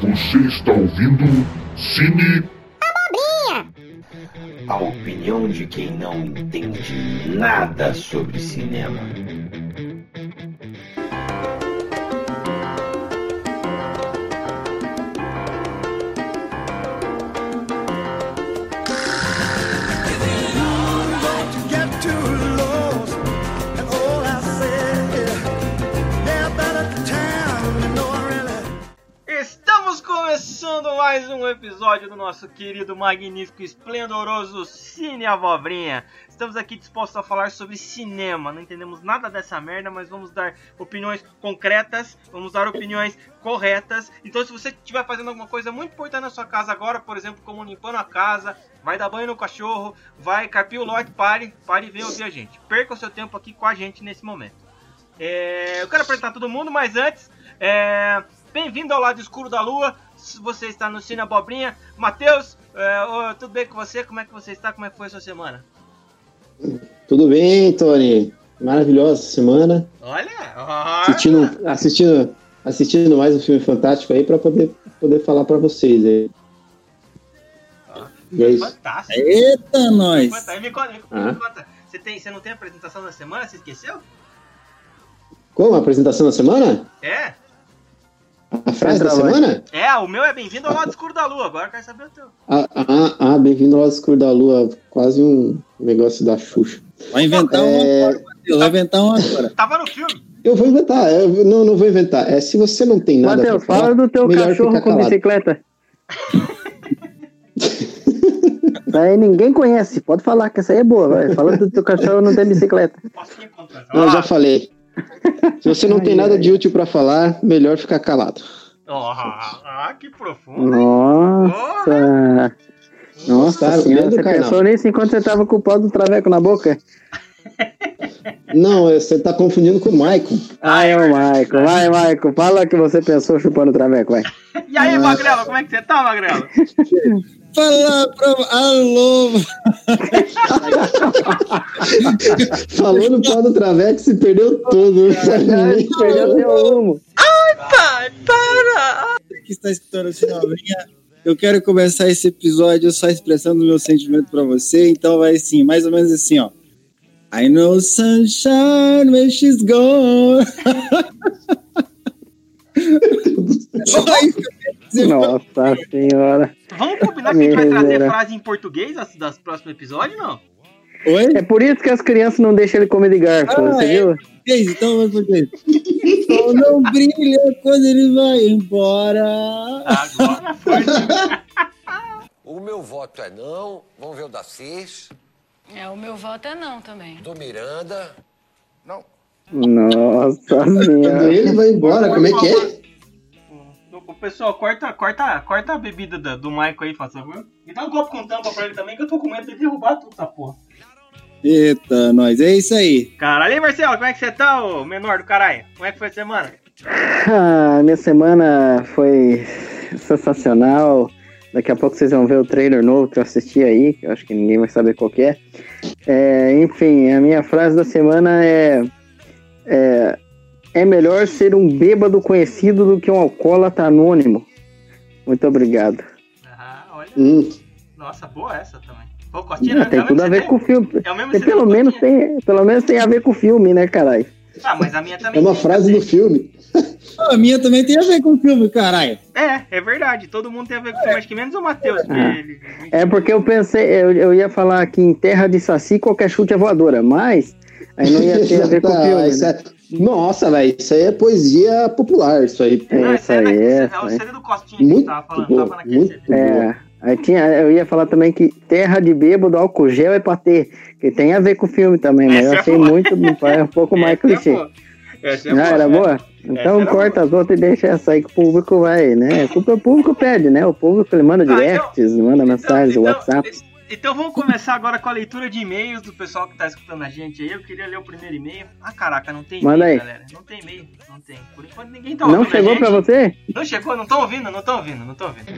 Você está ouvindo Cine A opinião de quem não entende nada sobre cinema. Mais um episódio do nosso querido, magnífico, esplendoroso Cine Abobrinha. Estamos aqui dispostos a falar sobre cinema. Não entendemos nada dessa merda, mas vamos dar opiniões concretas, vamos dar opiniões corretas. Então, se você estiver fazendo alguma coisa muito importante na sua casa agora, por exemplo, como limpando a casa, vai dar banho no cachorro, vai carpir o lote, pare, pare e venha ouvir a gente. Perca o seu tempo aqui com a gente nesse momento. É, eu quero apresentar todo mundo, mas antes, é, bem-vindo ao lado escuro da lua. Se você está no Cine Abobrinha, Matheus, é, tudo bem com você? Como é que você está? Como é que foi a sua semana? Tudo bem, Tony? Maravilhosa semana. Olha, olha. Assistindo, assistindo, assistindo mais um filme fantástico aí para poder, poder falar para vocês aí. E é isso. fantástico. Eita, nós! Me conta, me conta, Ah. me conta. Você, tem, você não tem apresentação na semana? Você esqueceu? Como? A apresentação da semana? É? A frase da semana? É, o meu é bem-vindo ao lado escuro da lua. Agora eu quero saber o teu. Ah, ah, ah, bem-vindo ao lado escuro da lua. Quase um negócio da Xuxa. Vai inventar um É. agora, Matheus. Vai inventar um agora. Tava no filme. Eu vou inventar, eu não, não vou inventar. É, se você não tem nada Matheus, pra falar, fala do teu cachorro com bicicleta. Aí ninguém conhece, pode falar que essa aí é boa, vai. Fala do teu cachorro não tem bicicleta. Posso ir contra Não, eu já falei. Se você não tem nada de útil pra falar, melhor ficar calado. ó, ah, que profundo. Nossa! Nossa senhora, você pensou nisso enquanto você tava com o pau do traveco na boca? Não, você tá confundindo com o Maicon. Ah, é o Maico. Vai, Maico, fala o que você pensou chupando o traveco, vai. E aí, Magrelo, como é que você tá, Magrelo? Fala pra. Alô! Falou no pau do Traveco, se perdeu todo. Perdeu teu rumo. que está escutando o Sinalvinha. Eu quero começar esse episódio só expressando o meu sentimento pra você. Então vai assim, mais ou menos assim, ó. I know sunshine when she's gone. Só isso que eu quero dizer. Nossa senhora. Vamos combinar que a gente vai trazer frase em português das, próximos episódios, não? Oi? É por isso que as crianças não deixam ele comer de garfo, Ah, você é. viu? Então vai português. Sol não brilha quando ele vai embora. Agora foi. O meu voto é não. Vamos ver o da Cis, É, o meu voto é não também. do Miranda. Não. Nossa Quando ele vai embora, como é que é? O pessoal, corta, corta, corta a bebida da- do Michael aí, faz favor. Me dá um copo com tampa pra ele também, que eu tô com medo de derrubar tudo essa porra. Eita, nós. É isso aí. Caralho, aí, Marcelo, como é que você tá, ô menor do caralho? Como é que foi a semana? Ah, minha semana foi sensacional. Daqui a pouco vocês vão ver o trailer novo que eu assisti aí, que eu acho que ninguém vai saber qual que é. É, enfim, a minha frase da semana é, é é melhor ser um bêbado conhecido do que um alcoólatra anônimo. Muito obrigado. Ah, olha. Hum, Nossa, boa essa também. Pô, Costinha, né? tem É tudo a ver com o filme. É o mesmo Tem, pelo menos tem, pelo menos tem a ver com o filme, né, caralho? Ah, mas a minha é também uma tem, frase do filme. Ah, A minha também tem a ver com o filme, caralho. É, é verdade. Todo mundo tem a ver com o filme, acho que menos o Matheus. Ah. ele- É porque eu pensei, eu, eu ia falar que em terra de saci qualquer chute é voadora, mas aí não ia ter a ver com o filme. né? É- Nossa, velho, isso aí é poesia popular, isso aí. É, Não, isso esse aí, é, é, é, o aí. CD do Costinha que Muito tava falando, tava naquele muito CD. É, aí tinha, eu ia falar também que terra de bêbado, álcool gel é pra ter, que tem a ver com o filme também, mas Essa eu é achei boa. muito, é um pouco mais é clichê. Essa é Ah, boa, era né? boa? Então era corta as outras e deixa essa aí que o público vai, né? O público pede, né? O público ele manda Ah, então- manda mensagens, então, WhatsApp. Então vamos começar agora com a leitura de e-mails do pessoal que tá escutando a gente aí. Eu queria ler o primeiro e-mail. Ah, caraca, não tem e-mail, galera. Não tem e-mail, não tem. Por enquanto ninguém tá Não ouvindo a chegou pra você? Não chegou, não estão ouvindo, não estão ouvindo, não estão ouvindo.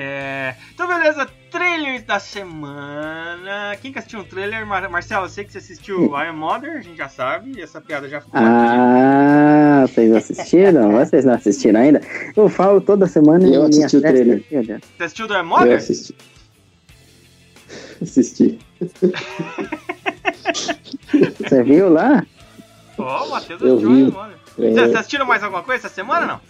É, Então, beleza, trailers da semana. Quem que assistiu um trailer? Mar Marcelo, eu sei que você assistiu I Am Mother, a gente já sabe, essa piada já ficou. Ah, Vocês assistiram? Vocês não assistiram ainda? Eu falo toda semana e Eu assisti o trailer. Você assistiu do The Eu Mother? assisti. Assisti. Você viu lá? Ó, o Matheus Eu assistiu vi. The Mother. É. Vocês assistiram mais alguma coisa essa semana não?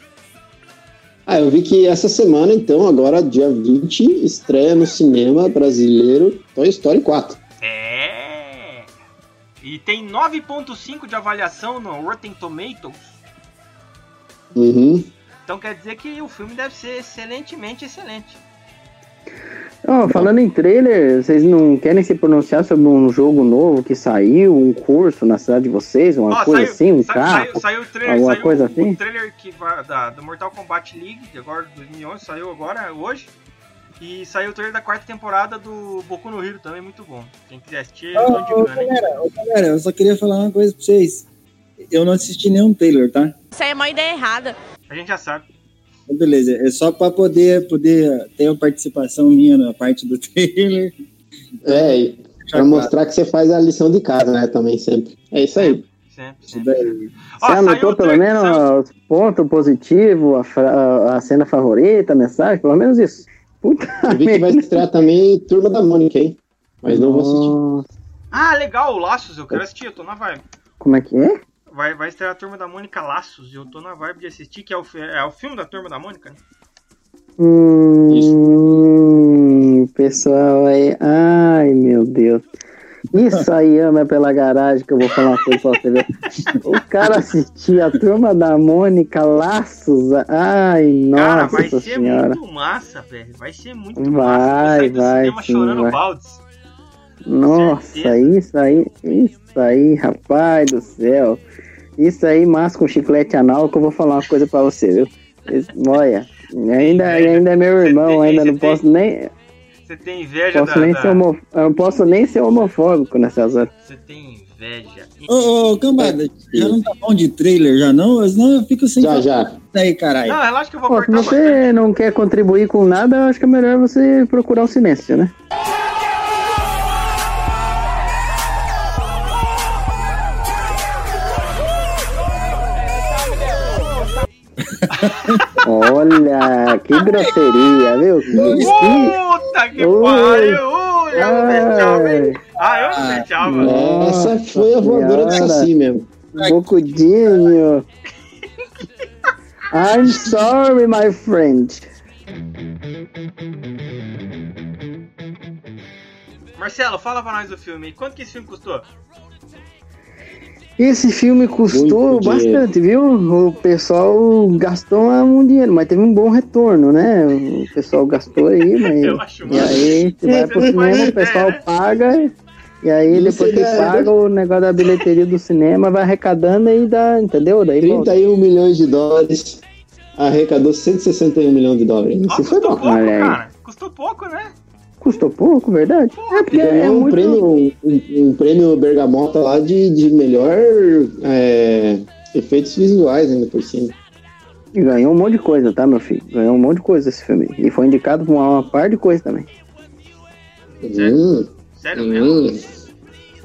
Ah, eu vi que essa semana, então, agora, dia 20, estreia no cinema brasileiro Toy Story 4. É. E tem 9.5 de avaliação no Rotten Tomatoes. Uhum. Então quer dizer que o filme deve ser excelentemente excelente. Ó, falando em trailer, vocês não querem se pronunciar sobre um jogo novo que saiu, um curso na cidade de vocês, uma Ó, coisa saiu- assim, um sa- carro? Saiu, saiu o trailer, alguma saiu coisa o, assim? o trailer que vai, da, do Mortal Kombat League, de agora de 2011, saiu agora, hoje. E saiu o trailer da quarta temporada do Boku no Hero também, muito bom. Quem quiser assistir, eu tô Ô, ô, indicando, hein? galera, ô, galera, eu só queria falar uma coisa pra vocês. Eu não assisti nenhum trailer, tá? Isso aí é uma ideia errada. A gente já sabe. Então, beleza, é só pra poder, poder ter uma participação minha na parte do trailer. É, e pra mostrar que você faz a lição de casa, né, também, sempre. É isso aí. Sempre, sempre. Ó, Você anotou o pelo trailer- menos saiu- os pontos positivos, a, fra- a- cena favorita, a mensagem, pelo menos isso. Puta Eu vi que vai estrear também Turma da Mônica, hein? Mas não vou assistir. Ah, legal, o Laços, eu quero assistir, eu tô na vibe. Como é que é? Vai, vai estrear a Turma da Mônica Laços, e eu tô na vibe de assistir, que é o, é o filme da Turma da Mônica, né? Hum, pessoal aí. Ai, meu Deus. Isso aí ama pela garagem que eu vou falar uma coisa pra você ver. O cara assistia a turma da Mônica Laços. Ai, Cara, nossa vai ser senhora. muito massa, velho. Vai ser muito Vai, massa. Do vai, cinema sim, chorando vai. baldes. Nossa, isso aí, isso aí, rapaz do céu. Isso aí, masca um chiclete anal que eu vou falar uma coisa pra você, viu? Olha, ainda, ainda é meu irmão, tem- ainda não tem- posso nem, Você tem inveja posso da. nem da- ser homo, eu não posso nem ser homofóbico nessas horas. Você tem inveja. Ô, ô, cambada, já não tá bom de trailer, já não? Senão eu fico sem Já, já. aí, caralho. Não, relaxa que eu vou Pô, se cortar bastante. você não quer contribuir com nada, eu acho que é melhor você procurar o silêncio, né? Olha, que grosseria, viu? Puta que pariu! Ui, eu não deixava, hein? Ai, Ah, eu não deixava. Essa foi a voadora do. Saci mesmo. bocudinho. I'm sorry, my friend. Marcelo, fala pra nós do filme. Quanto que esse filme custou? Esse filme custou Muito dinheiro. bastante, viu? O pessoal gastou um dinheiro, mas teve um bom retorno, né? O pessoal gastou aí, mas. Eu acho E aí, você vai pro cinema, o pessoal né? paga. E aí, depois que paga, o negócio da bilheteria do cinema vai arrecadando e dá, entendeu? Daí volta. 31 milhões de dólares. Arrecadou 161 milhões de dólares. Isso foi custou bom. pouco, Olha aí. cara. Custou pouco, né? Custou pouco, verdade? É porque é Ganhou um, muito. prêmio, um, um prêmio Bergamota lá de, de melhor é, efeitos visuais ainda por cima. E ganhou um monte de coisa, tá, meu filho? Ganhou um monte de coisa esse filme. E foi indicado pra uma, uma par de coisa também. Hum, Sério mesmo? hum.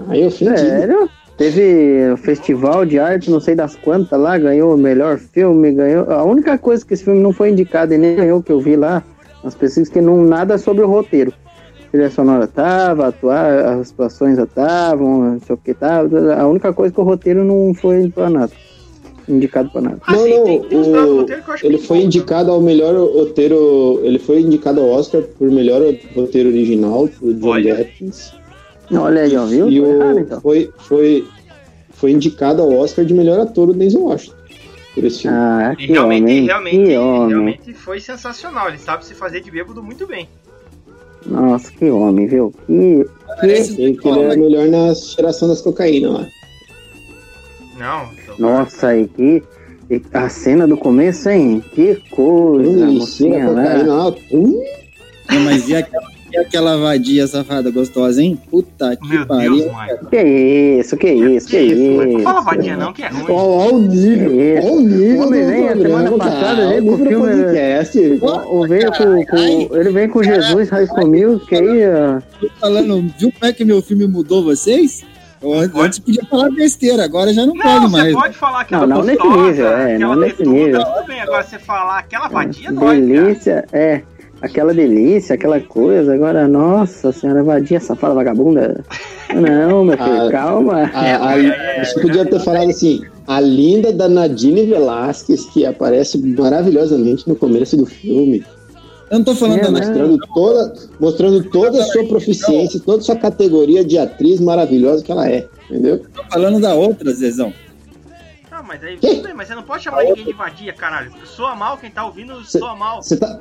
Aí eu. Sério? Teve o festival de arte, não sei das quantas lá, ganhou o melhor filme, ganhou. A única coisa que esse filme não foi indicado e nem ganhou que eu vi lá, nas pesquisas, que não nada sobre o roteiro. A trilha sonora tava, atuar, as situações estavam, não sei o que tava. A única coisa que o roteiro não foi pra nada. Indicado pra nada. Ah, Não, sim, não, tem, tem do o- Ele foi bom, indicado ao melhor roteiro. Ele foi indicado ao Oscar por melhor roteiro original, por John Olha. Olha aí, ó, viu? E o, errado, então. foi, foi, foi indicado ao Oscar de melhor ator o Denzel Washington. Por esse filme. Ah, E que realmente, homem, realmente, que homem. realmente foi sensacional. Ele sabe se fazer de bêbado muito bem. Nossa, que homem, viu? Que, Parece- Ele que ele era melhor na geração das cocaína lá. Não, Nossa, aí que. e A cena do começo, hein? Que coisa, mocinha, né? Não, mas e aquela, e aquela vadia safada gostosa, hein? Puta que Meu pariu. Deus, Michael. Que isso, que isso, que, Não isso. fala vadia não, que é ruim. Ó o nível. Ó o nível O homem vem a semana passada, do filme- podcast. O, veio com, com- ele vem com Jesus High School Music aí. Tô falando, viu como é que meu filme mudou vocês? Antes podia falar besteira, agora já não, Não, pode você mais. pode falar aquela Não, não nesse gostosa, nível, é, não nesse nível. tudo bem. Agora você falar aquela vadia cara. delícia, é. Aquela delícia, aquela coisa. Agora, nossa senhora, vadia, safada, vagabunda. Não, meu filho, Ah, calma. A- a- é, você podia ter falado assim, a linda da Nadine Velasquez, que aparece maravilhosamente no começo do filme, Eu não tô falando É, da né? Mostrando toda, mostrando toda a sua proficiência, toda a sua categoria de atriz maravilhosa que ela é, entendeu? tô falando da outra, Zezão. Ah, mas aí, Que? tudo bem, mas você não pode chamar ninguém de vadia, caralho. Soa mal, quem tá ouvindo Cê- soa mal. Você tá,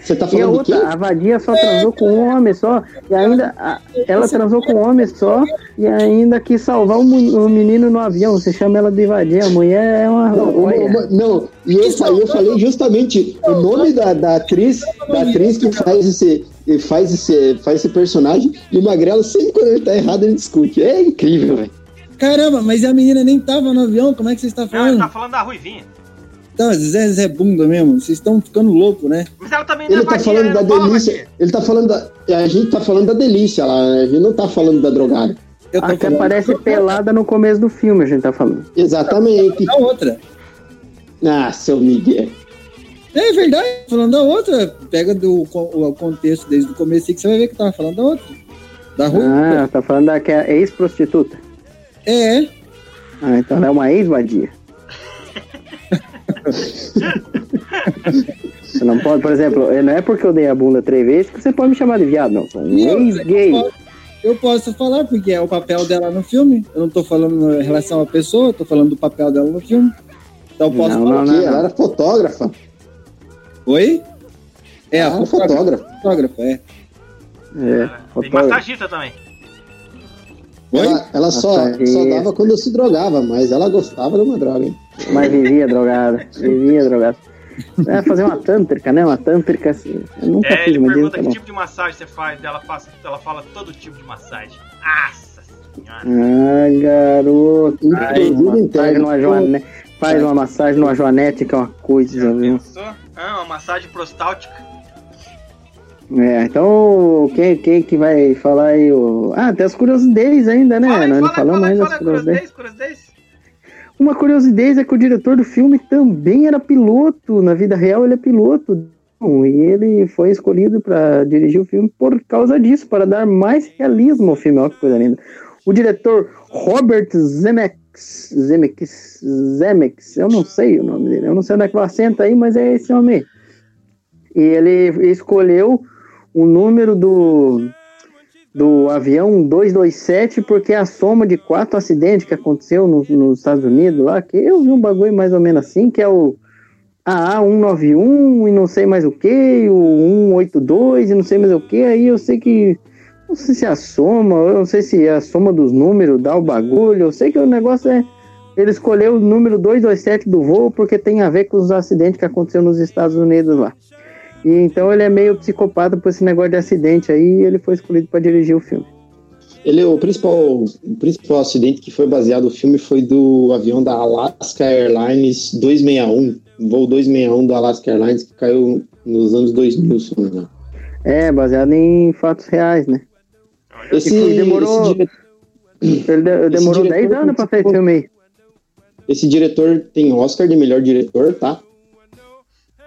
você tá E a falando de outra, a vadia só transou com um homem só, e ainda a- ela transou com um homem só, e ainda quis salvar o, o menino no avião. Você chama ela de vadia, a mulher é uma. Não, uma- não, e eu, fa- eu falei justamente o nome da, da atriz, da atriz que faz esse, faz esse, faz esse personagem, e o Magrelo sempre quando ele tá errado ele discute. É incrível, velho. Caramba, mas a menina nem tava no avião, como é que você está Não, ele falando? tá falando da Ruivinha. Tá, Zé, Zé bunda mesmo, vocês estão ficando loucos, né? Mas ela também não Ele é tá falando né? da Não delícia. Ele tá falando da. A gente tá falando da delícia lá, né? a gente não tá falando da drogada. Eu tô A que falando aparece pelada no começo do filme, a gente tá falando. Exatamente. da outra. Ah, seu Miguel. É verdade, tô falando da outra. Pega do, o contexto desde o começo que você vai ver que eu tava falando da outra. Da rua. Ah, tá falando da que é ex-prostituta. É, Ah, então ela é uma ex-vadia. Você não pode, por exemplo, não é porque eu dei a bunda três vezes que você pode me chamar de viado, não. Sou um E eu- ex-gay. eu posso falar porque é o papel dela no filme. Eu não tô falando em relação à pessoa, eu tô falando do papel dela no filme. Então eu posso Não, falar. não, Que ela era fotógrafa. Oi? É, a Ela era fotógrafa. fotógrafa. fotógrafa, é. É, Tem fotógrafo. massagista também. Oi? Ela, ela só, só dava quando se drogava, mas ela gostava de uma droga, hein? Mas vivia drogada. Vivia drogada. É fazer uma tântrica, né? Uma tântrica assim. Eu nunca É, fiz, ele pergunta que bom. tipo de massagem você faz. Ela, passa, ela fala todo tipo de massagem. Nossa senhora. Ah, garoto. Faz Inclusive, uma então, massagem numa joane- Faz uma massagem numa joanete, que é uma coisa, Já viu? pensou? Ah, uma massagem prostáltica. É, então quem, quem que vai falar aí? O... Ah, tem as curiosidades ainda, né? Fala Nós não fala aí, falamos fala ainda fala curiosidades. curiosidades, curiosidades. Uma curiosidade é que o diretor do filme também era piloto. Na vida real, ele é piloto. E ele foi escolhido para dirigir o filme por causa disso, para dar mais realismo ao filme. Olha que coisa linda. O diretor Robert Zemeckis, Zemeckis, Zemeckis, eu não sei o nome dele, eu não sei onde é que vai acento aí, mas é esse homem. E ele escolheu o número do, do avião 227 porque a soma de quatro acidentes que aconteceu no- nos Estados Unidos lá, que eu vi um bagulho mais ou menos assim, que é o AA191 e não sei mais o que, o 182 e não sei mais o que, aí eu sei que não sei se é a soma, eu não sei se é a soma dos números dá o bagulho, eu sei que o negócio é ele escolheu o número 227 do voo porque tem a ver com os acidentes que aconteceram nos Estados Unidos lá. E então ele é meio psicopata por esse negócio de acidente aí, e ele foi escolhido para dirigir o filme. Ele, o, principal, o principal acidente que foi baseado no filme foi do avião da Alaska Airlines 261, voo 261 da Alaska Airlines, que caiu nos anos 2000, se não me engano. É, baseado em fatos reais, né? Esse, Tipo, demorou- esse, dire- Ele de- demorou diretor 10 anos para fazer esse filme aí. esse diretor tem Oscar de melhor diretor, tá?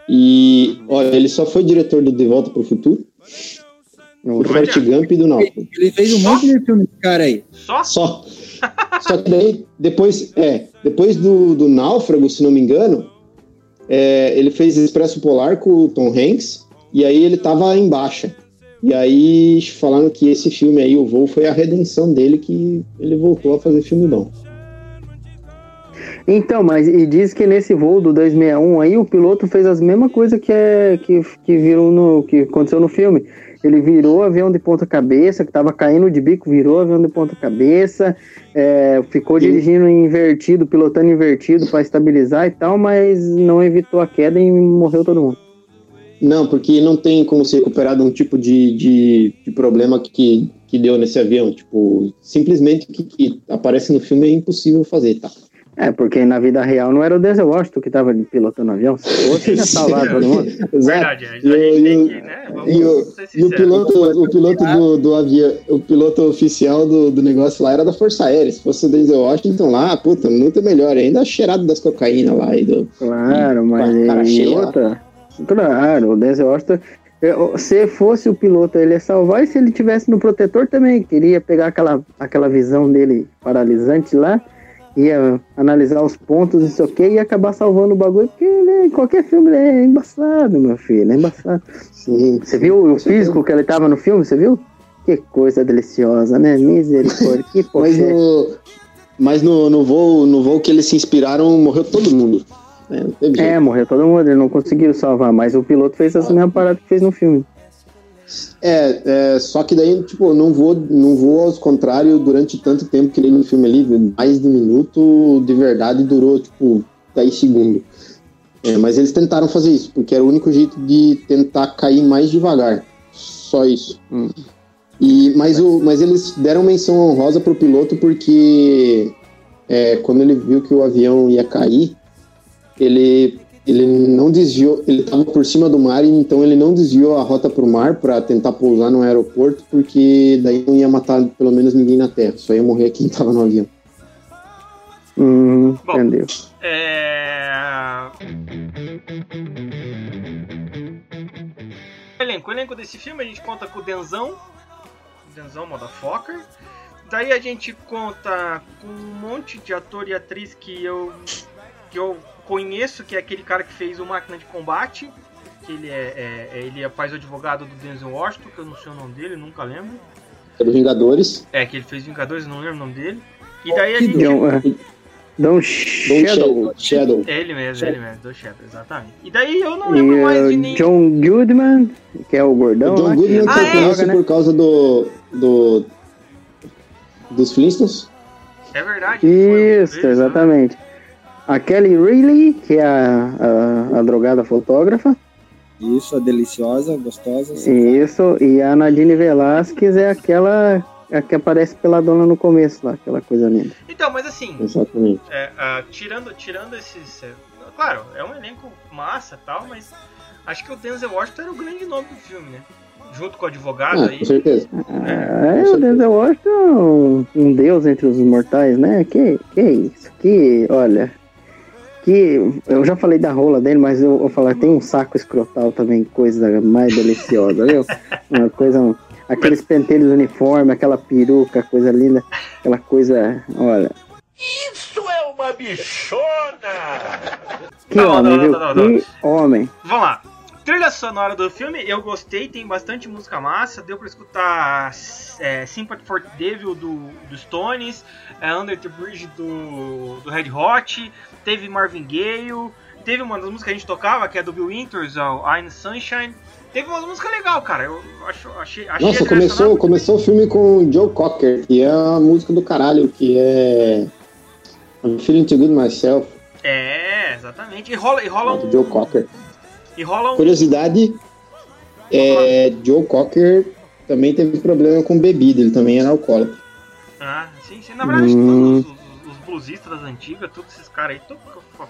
E, olha, ele só foi diretor do De Volta para o Futuro, do Forrest Gump e do Náufrago. Ele fez um monte de filme, esse cara aí. Só? Só. Só que daí, depois, é, depois do, do Náufrago, se não me engano, é, ele fez Expresso Polar com o Tom Hanks, e aí ele tava em baixa. E aí falaram que esse filme aí, o voo, foi a redenção dele, que ele voltou a fazer filme bom. Então, mas e diz que nesse voo do 261 aí o piloto fez as mesmas coisas que, é, que, que virou no que aconteceu no filme. Ele virou o avião de ponta cabeça, que tava caindo de bico, virou o avião de ponta cabeça, é, ficou Sim. dirigindo invertido, pilotando invertido para estabilizar e tal, mas não evitou a queda e morreu todo mundo. Não, porque não tem como se recuperar de um tipo de, de, de problema que, que deu nesse avião. Tipo, simplesmente o que, que aparece no filme é impossível fazer, tá? É, porque na vida real não era o Denzel Washington que tava pilotando o avião. Se fosse, tinha salvado todo mundo. Exato. Verdade, a gente E, o- tem que, né? Vamos e o, e o piloto, o piloto do, do avião, o piloto oficial do, do negócio lá era da Força Aérea. Se fosse o Denzel Washington lá, puta, muito melhor. Ainda cheirado das cocaína lá e do. Claro, mas Cara e outra. Claro, o Denzel Washington. eu- Se fosse o piloto, ele ia salvar, e se ele tivesse no protetor também, queria pegar aquela, aquela visão dele paralisante lá, ia analisar os pontos, não sei o que, e ia acabar salvando o bagulho, porque em qualquer filme ele é embaçado, meu filho, é embaçado. Sim. Você viu o físico que ele tava no filme, você viu? Que coisa deliciosa, né? Misericórdia, que Mas no, mas no, no, voo, no voo que eles se inspiraram, morreu todo mundo. É. É, morreu todo mundo, ele não conseguiu salvar, mas o piloto fez essa mesma parada que fez no filme. É, é, só que daí, tipo, não vou, não vou aos contrários durante tanto tempo que nem no filme ali, mais de um minuto, de verdade durou, tipo, 10 segundos. É, mas eles tentaram fazer isso, porque era o único jeito de tentar cair mais devagar. Só isso. Hum. E, mas, o, mas eles deram menção honrosa pro piloto porque é, quando ele viu que o avião ia cair, ele, ele não desviou, ele estava por cima do mar, então ele não desviou a rota para o mar para tentar pousar no aeroporto, porque daí não ia matar pelo menos ninguém na terra, só ia morrer quem estava no avião. Hum, Bom. entendeu? É... O elenco. O elenco desse filme a gente conta com o Denzão. Denzão Motherfucker. Daí a gente conta com um monte de ator e atriz que eu, que eu conheço, que é aquele cara que fez o Máquina de Combate. Que ele é, é- ele faz o advogado do Denzel Washington, que eu não sei o nome dele, nunca lembro. Era Vingadores. É, que ele fez Vingadores, não lembro o nome dele. E daí a Que gente. É, Don Shadow. Shadow. Shadow. É ele mesmo, é ele mesmo, do Shadow, exatamente. E daí eu não E lembro mais de nem. John Goodman, que é o gordão O John Goodman Ah, eu é? conheço né? por causa do, do dos Flintstones. É verdade. foi um Isso, deles, né? A Kelly Reilly, que é a, a, a drogada fotógrafa. Isso, a deliciosa, gostosa. Isso, e a Nadine Velasquez é aquela a que aparece pela dona no começo lá, aquela coisa linda. Então, mas assim, Exatamente. é, ah, tirando, tirando esses. é, claro, é um elenco massa e tal, mas acho que o Denzel Washington era o grande nome do filme, né? Junto com o advogado Ah, aí. com certeza. É, o Denzel Washington é um, um deus entre os mortais, né? Que, que isso? Que, olha. Que. Eu já falei da rola dele, mas eu vou falar, tem um saco escrotal também, coisa mais deliciosa, viu? Uma coisa. aqueles pentelhos uniforme, aquela peruca, coisa linda, aquela coisa. Olha. Isso é uma bichona! Que Não, homem, não, não, viu? não, não. Que homem. Vamos lá. Trilha sonora do filme, eu gostei, tem bastante música massa, deu pra escutar é, Sympathy for the Devil do, do Stones, é, Under the Bridge do, do Red Hot, teve Marvin Gaye, teve uma das músicas que a gente tocava, que é do Bill Winters, o I'm Sunshine, teve uma música legal, cara, eu acho, achei, achei Nossa, começou, começou o filme com Joe Cocker, que é a música do caralho, que é. I'm feeling too good myself, É, exatamente, e rola, e rola um... Joe Cocker. E rola um... Curiosidade, é, Joe Cocker também teve problema com bebida, ele também era alcoólatra. Ah, sim, sim. Na verdade, Hum. todos os, os, bluesistas das antigas, todos esses caras aí, todos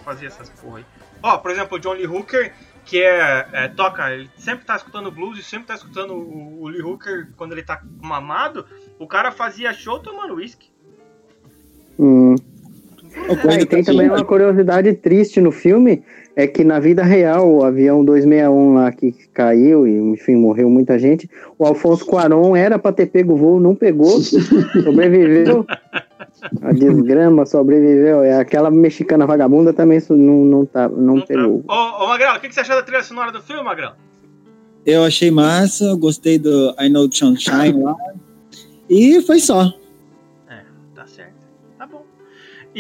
faziam essas porra aí. Ó, por exemplo, o John Lee Hooker, que é, é, toca, ele sempre tá escutando blues e sempre tá escutando o, o Lee Hooker quando ele tá mamado. O cara fazia show tomando whisky. Hum. Ah, e tem também. uma curiosidade triste no filme, é que na vida real, o avião 261 lá que caiu e, enfim, morreu muita gente, o Alfonso Cuarón era pra ter pego o voo, não pegou, sobreviveu. A desgrama sobreviveu. É aquela mexicana vagabunda também não, não, tá, não Não tá. pegou. Ô, ô Magrelo, o que, que você achou da trilha sonora do filme, Magrelo? Eu achei massa, gostei do I Know Sunshine lá. E foi só.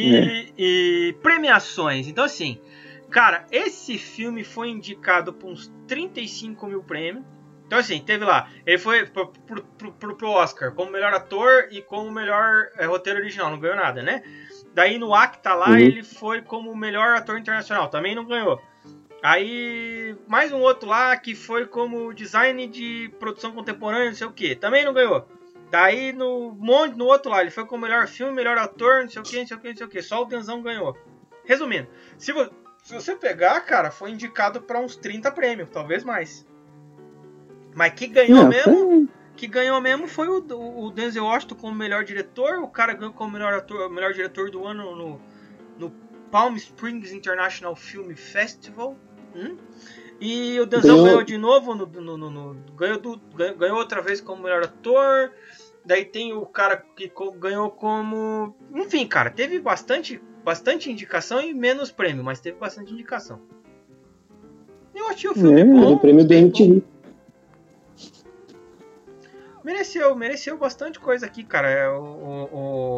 E, e premiações. Então, assim, cara, esse filme foi indicado por uns 35 mil prêmios. Então, assim, teve lá. Ele foi pro, pro, pro- pro- pro Oscar como melhor ator e como melhor é, roteiro original. Não ganhou nada, né? Daí no Acta lá, Uhum. ele foi como melhor ator internacional. Também não ganhou. Aí, mais um outro lá que foi como design de produção contemporânea, não sei o que. Também não ganhou. Daí no monte no outro lá, ele foi como melhor filme, melhor ator, não sei o que, não sei o que, não sei o que. Só o Denzão ganhou. Resumindo, se, vo- se você pegar, cara, foi indicado pra uns 30 prêmios, talvez mais. Mas que ganhou Não, mesmo, foi- que ganhou mesmo foi o, o- o Denzel Washington como melhor diretor, o cara ganhou como melhor ator, melhor diretor do ano no, no Palm Springs International Film Festival. hum? E o Denzel Ganhou- ganhou, de novo, no, no- no- ganhou, do- ganhou- ganhou outra vez como melhor ator. Daí tem o cara que ganhou como. Enfim, cara, teve bastante, bastante indicação e menos prêmio, mas teve bastante indicação. Eu achei o filme É, bom. o prêmio do. MTV. Mereceu, mereceu bastante coisa aqui, cara. É, o, o-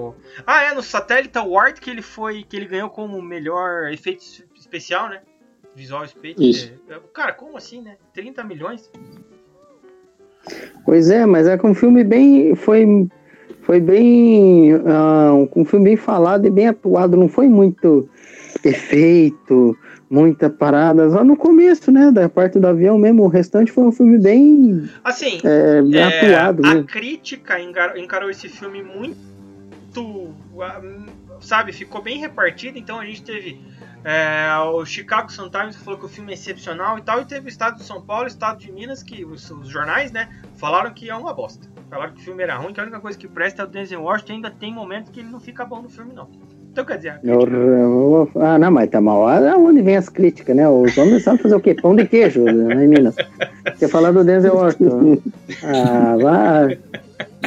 o- Ah, é, no Satellite Award que ele foi. que ele ganhou como melhor efeito especial, né? Visual Effect. Isso. É, Cara, como assim, né? 30 milhões? Pois é, mas é um filme bem. Foi, foi bem. ah, um filme bem falado e bem atuado. Não foi muito efeito, muita parada. Só no começo, né? Da parte do avião mesmo. O restante foi um filme bem, Assim, é, bem É, atuado a mesmo. crítica encarou esse filme muito. Sabe, ficou bem repartido. Então a gente teve é, o Chicago Sun Times que falou que o filme é excepcional e tal. E teve o estado de São Paulo, o estado de Minas, que os, os jornais, né, falaram que é uma bosta. Falaram que o filme era ruim, que a única coisa que presta é o Denzel Washington. Ainda tem momentos que ele não fica bom no filme, não. Então quer dizer, Eu- eu- ah, não, mas tá mal. Ah, onde vem as críticas, né? Os homens sabem fazer o quê? Pão de queijo, né, em Minas. Você falar do Denzel Washington. Ah, vai.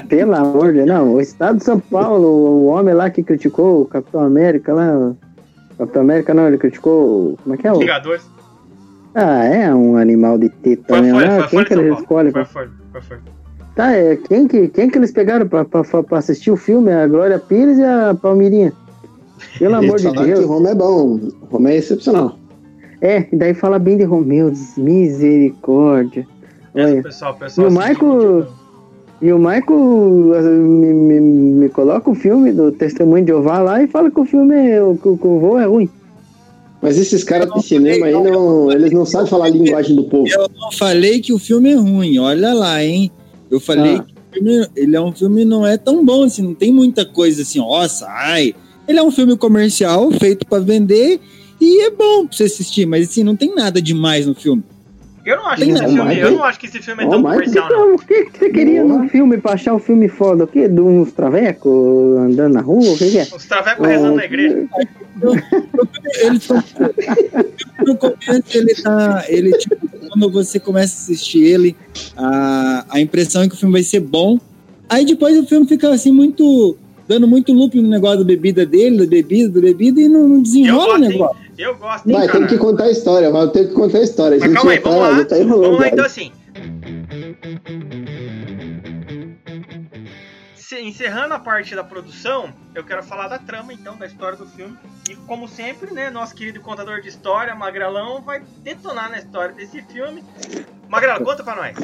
Pelo amor de Deus. Não, o estado de São Paulo, o homem lá que criticou o Capitão América lá. O Capitão América não, ele criticou. o- Como é que é o. Vingadores. Ah, é um animal de teta Foi mesmo. Ah, foi a quem que eles escolhem? Foi foi Folha. Tá, é, quem, que, quem que eles pegaram pra, pra, pra assistir o filme? A Glória Pires e a Palmirinha. Pelo amor de Deus. que Roma é bom. Roma é excepcional. É, e daí fala bem de Romeu, misericórdia. Olha. pessoal, o pessoal E o Michael- muito. E o Michael ah, me, me, me coloca o filme do Testemunho de Jeová lá e fala que o filme, é, o, que o que o voo é ruim. Mas esses caras de cinema aí, não, eles não sabem falar a linguagem do povo. Eu não falei que o filme é ruim, olha lá, hein? Eu falei Ah. que o filme, ele é um filme não é tão bom assim, não tem muita coisa assim, nossa, ai. Ele é um filme comercial feito pra vender e é bom pra você assistir, mas assim, não tem nada demais no filme. Eu não acho que esse não, filme, eu não acho que esse filme é tão Michael- comercial, não. Então, o que, que você queria Boa. num filme pra achar o filme foda? O quê? De uns travecos andando na rua? O que, que é? Os travecos rezando na igreja. Ele no começo ele tá, ele tipo, quando você começa a assistir ele, a, a impressão é que o filme vai ser bom. Aí depois o filme fica assim muito dando muito loop no negócio da bebida dele, da bebida, da bebida e não, não desenrola o negócio. Eu gosto, hein, Vai, cara. tem que contar a história, vai ter que contar a história. A Mas gente calma aí, vamos tá, lá. tá enrolando. Vamos lá, então assim. Se- encerrando a parte da produção, eu quero falar da trama, então, da história do filme. E como sempre, né, nosso querido contador de história, Magrelão, vai detonar na história desse filme. Magrelo, conta pra nós.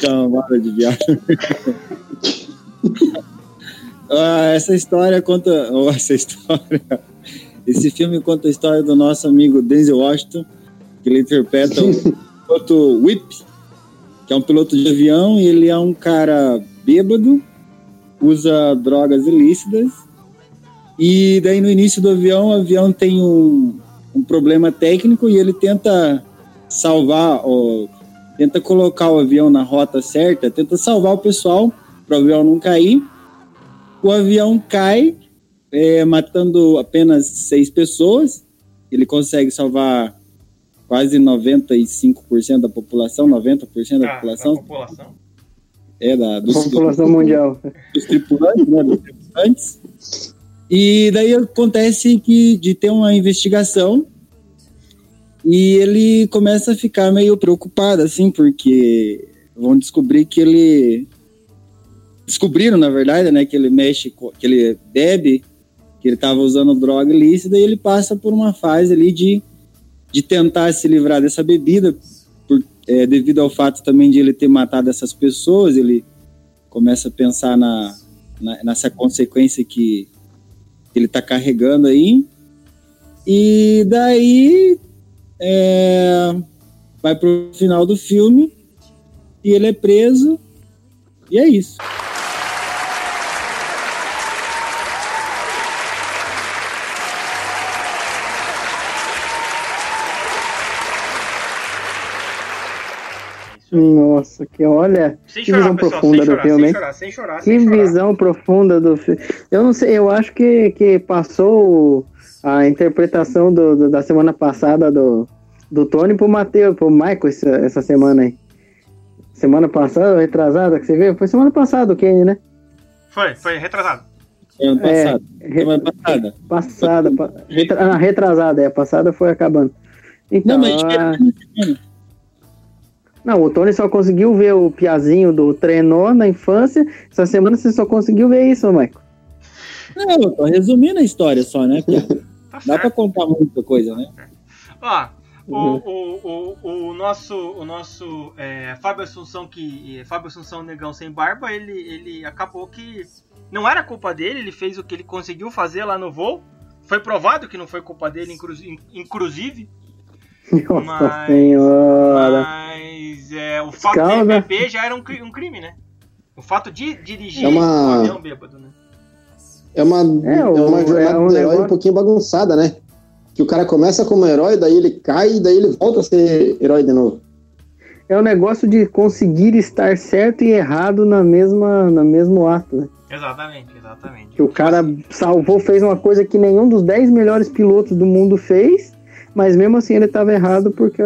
Camada de viado. Ah, essa história conta. oh, essa história. Esse filme conta a história do nosso amigo Denzel Washington, que ele interpreta o piloto Whip, que é um piloto de avião, e ele é um cara bêbado, usa drogas ilícitas. E daí no início do avião, o avião tem um, um problema técnico e ele tenta salvar, ó, tenta colocar o avião na rota certa, tenta salvar o pessoal para o avião não cair. O avião cai, é, matando apenas seis pessoas. Ele consegue salvar quase 95% da população, 90% da Ah, população, da população. é da, dos, População mundial. dos tripulantes, né, dos tripulantes. E daí acontece que de ter uma investigação e ele começa a ficar meio preocupado, assim, porque vão descobrir que ele descobriram, na verdade, né, que ele mexe, que ele bebe, que ele estava usando droga ilícita e ele passa por uma fase ali de, de tentar se livrar dessa bebida, por, é, devido ao fato também de ele ter matado essas pessoas, ele começa a pensar na, na- nessa consequência que, ele está carregando aí. E daí é, vai pro final do filme e ele é preso. E é isso. Nossa, que olha, Sem que chorar, visão pessoal, profunda sem do chorar, filme, sem hein? chorar, sem chorar, Que sem chorar. visão profunda do filme. Eu não sei, eu acho que, que passou a interpretação do, do- da semana passada do, do Tony pro Matheus, pro Michael essa, essa semana aí. Semana passada, retrasada, que você viu? Foi semana passada o Kenny, né? Foi, foi retrasado. Ano É, passado. re- Semana passada. passada, pa- retra- ah, retrasada, é, a passada foi acabando. Então, Não, mas ah, espera. Não, o Tony só conseguiu ver o piazinho do trenó na infância. Essa semana você só conseguiu ver isso, Michael. Não, eu tô resumindo a história só, né? Tá Dá pra contar muita coisa, né? Ó, o, o, o, o nosso, o nosso é, Fábio Assunção, que. Fábio Assunção Negão Sem Barba, ele, ele acabou que. Não era culpa dele, ele fez o que ele conseguiu fazer lá no voo. Foi provado que não foi culpa dele, inclu- inclusive. Nossa Mas- senhora. Mas é, o fato Calma. de beber já era um, um crime, né? O fato de dirigir É uma- um avião bêbado, né? É uma, é É, o- uma jornada é um do herói negócio- um pouquinho bagunçada, né? Que o cara começa como herói, daí ele cai e daí ele volta a ser herói de novo. É o negócio de conseguir estar certo e errado na mesma, no mesmo ato, né? Exatamente, exatamente. Que o cara salvou, fez uma coisa que nenhum dos 10 melhores pilotos do mundo fez, mas mesmo assim ele estava errado porque,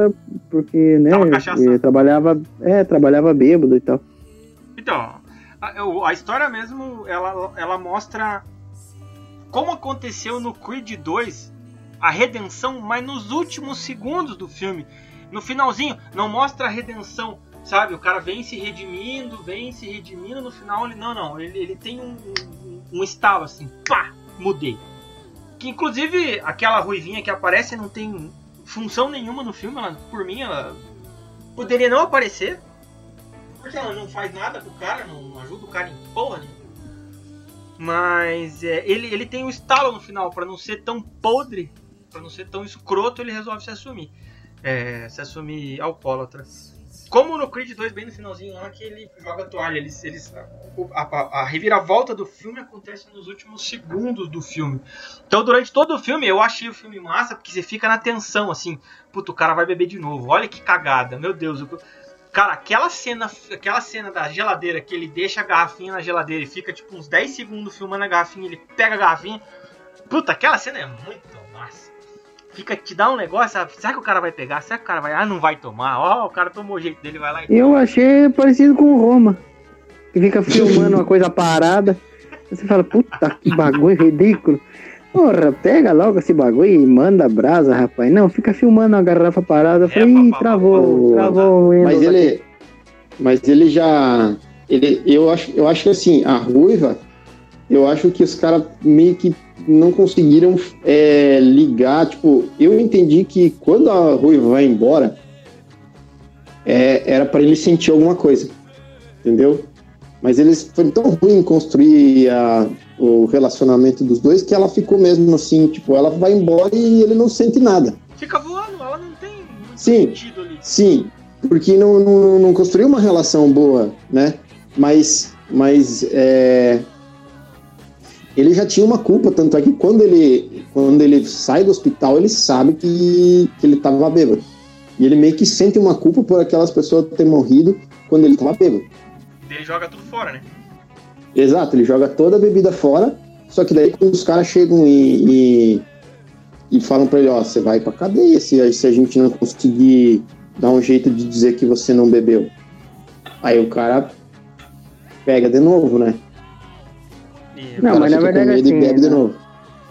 porque né, ele trabalhava, é, trabalhava bêbado e tal. Então, a, a história mesmo, ela, ela mostra como aconteceu no Creed 2 a redenção, mas nos últimos segundos do filme. No finalzinho, não mostra a redenção, sabe? O cara vem se redimindo, vem se redimindo, no final ele. Não, não, ele, ele tem um, um, um estalo assim, pá, mudei. Que inclusive aquela ruivinha que aparece não tem função nenhuma no filme, ela, por mim ela poderia não aparecer. Porque ela não faz nada pro cara, não ajuda o cara em porra nenhuma. Mas é, ele, ele tem um estalo no final, pra não ser tão podre, pra não ser tão escroto, ele resolve se assumir. É, se assumir alcoólatra. Como no Creed 2, bem no finalzinho lá, que ele joga a toalha. Eles, eles, a, a- a reviravolta do filme acontece nos últimos segundos do filme. Então, durante todo o filme, eu achei o filme massa, porque você fica na tensão, assim. Puta, o cara vai beber de novo. Olha que cagada, meu Deus. o- Cara, aquela cena, aquela cena da geladeira, que ele deixa a garrafinha na geladeira e fica tipo uns 10 segundos filmando a garrafinha, ele pega a garrafinha. Puta, aquela cena é muito massa. Fica, te dá um negócio, sabe? será que o cara vai pegar? Será que o cara vai? Ah, não vai tomar. Ó, o cara tomou o jeito dele, vai lá e Eu achei parecido com o Roma, que fica filmando uma coisa parada. Você fala, puta que bagulho ridículo. Porra, pega logo esse bagulho e manda brasa, rapaz. Não, fica filmando a garrafa parada. Eu falei, É, ih, papá, travou, papá. travou o Windows Mas aqui." ele, mas ele já, ele, eu acho, eu acho que assim a ruiva, eu acho que os caras meio que não conseguiram é, ligar. Tipo, eu entendi que quando a ruiva vai embora, é, era para ele sentir alguma coisa, entendeu? Mas eles foi tão ruim construir a- o relacionamento dos dois que ela ficou mesmo assim, tipo, ela vai embora e ele não sente nada. fica voando. Ela não tem muito Sim. sentido ali. Sim, porque não, não, não construiu uma relação boa, né? Mas, mas é, ele já tinha uma culpa, tanto é que quando ele, quando ele sai do hospital, ele sabe que, que ele estava bêbado. E ele meio que sente uma culpa por aquelas pessoas terem morrido quando ele estava bêbado. Ele joga tudo fora, né? Exato, ele joga toda a bebida fora, só que daí quando os caras chegam e, e, e falam pra ele, ó, você vai pra cadeia se, se a gente não conseguir dar um jeito de dizer que você não bebeu. Aí o cara pega de novo, né? Não, cara mas na verdade medo e assim, bebe de novo.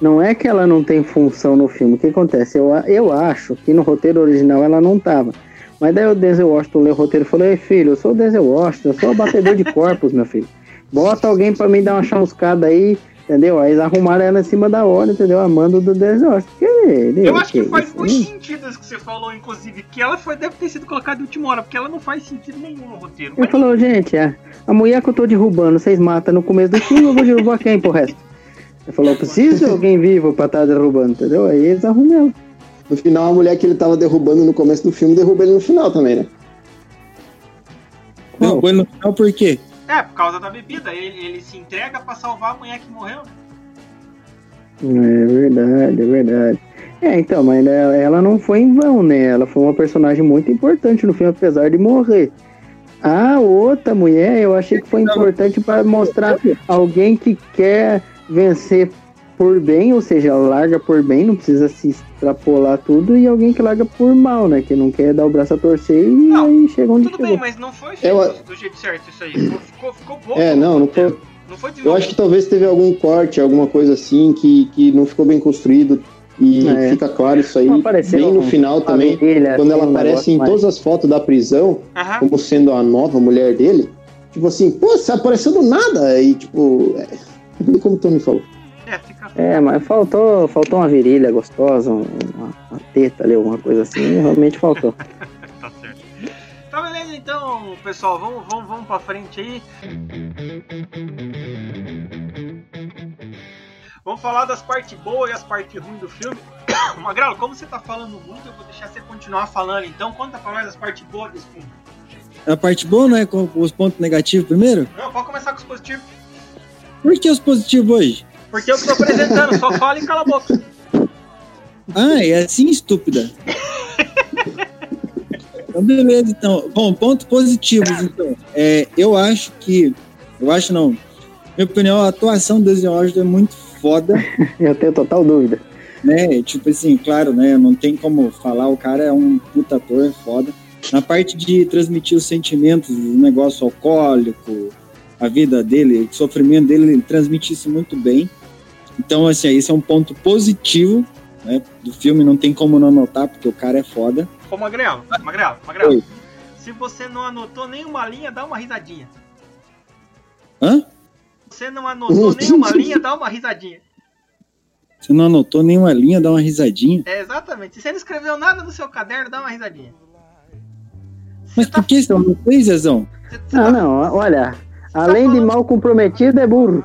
Não é que ela não tem função no filme. O que acontece? Eu, eu acho que no roteiro original ela não tava. Mas daí o Denzel Washington leu o roteiro e falou: Ei, filho, eu sou o Denzel Washington, eu sou o batedor de corpos, meu filho. Bota alguém pra mim dar uma chamuscada aí, entendeu? Aí eles arrumaram ela em cima da hora, entendeu? A mando do Denzel Washington. Que ele, Eu acho que faz isso, muito hein? sentido isso que você falou, inclusive, que ela foi, deve ter sido colocada de última hora, porque ela não faz sentido nenhum no roteiro. Ele falou, gente, a, a mulher que eu tô derrubando, vocês matam no começo do filme, eu vou derrubar quem pro resto? Ele falou, preciso de alguém vivo pra estar derrubando, entendeu? Aí eles arrumam ela. No final, a mulher que ele tava derrubando no começo do filme derruba ele no final também, né? Não, foi no final por quê? É, por causa da bebida. Ele, ele se entrega pra salvar a mulher que morreu. É verdade, é verdade. É, então, mas ela, ela não foi em vão, né? Ela foi uma personagem muito importante no filme, apesar de morrer. Ah, outra mulher, eu achei que foi importante para mostrar alguém que quer vencer por bem, ou seja, larga por bem, não precisa se extrapolar tudo, e alguém que larga por mal, né? Que não quer dar o braço a torcer e Não, aí chega onde Tudo chegou. bem, mas não foi Eu- do jeito certo isso aí. Ficou, ficou, ficou pouco. É, não, não foi. Não foi Eu acho que talvez teve algum corte, alguma coisa assim, que, que não ficou bem construído. E É. fica claro isso aí apareceu bem no final também. virilha, Quando assim, ela um aparece negócio em mais- todas as fotos da prisão, Aham. como sendo a nova mulher dele. Tipo assim, pô, você apareceu do nada. E tipo, é, como o Tony falou. É, fica. É, mas faltou, faltou uma virilha gostosa, um- uma, uma teta ali, alguma coisa assim, realmente faltou. Tá certo. Tá beleza então, pessoal. Vamos, vamos, vamos pra frente aí. Vamos falar das partes boas e as partes ruins do filme. Magrelo, como você tá falando muito, eu vou deixar você continuar falando. Então, conta pra nós as partes boas desse filme. A parte boa não é com os pontos negativos primeiro? Não, pode começar com os positivos. Por que os positivos hoje? Porque eu tô apresentando, só fala e cala a boca. Ah, é assim, estúpida. Então, beleza, então. Bom, pontos positivos, então. É, eu acho que. Eu acho não. Minha opinião, a atuação do Denzel Washington é muito foda, Eu tenho total dúvida. né? Tipo assim, claro, né? Não tem como falar, o cara é um puta ator, é foda. Na parte de transmitir os sentimentos, o negócio alcoólico, a vida dele, o sofrimento dele, ele transmite isso muito bem. Então, assim, esse é um ponto positivo né, do filme, não tem como não anotar, porque o cara é foda. Ô, Magrelo, Magrelo, Magrelo. Oi. Se você não anotou nenhuma linha, dá uma risadinha. Hã? Se você não anotou nenhuma linha, dá uma risadinha. Você não anotou nenhuma linha, dá uma risadinha. É, exatamente. Se você não escreveu nada no seu caderno, dá uma risadinha. Mas por que você não fez, Zezão? Você, você Não, tá- não, olha, além de mal comprometido, é burro.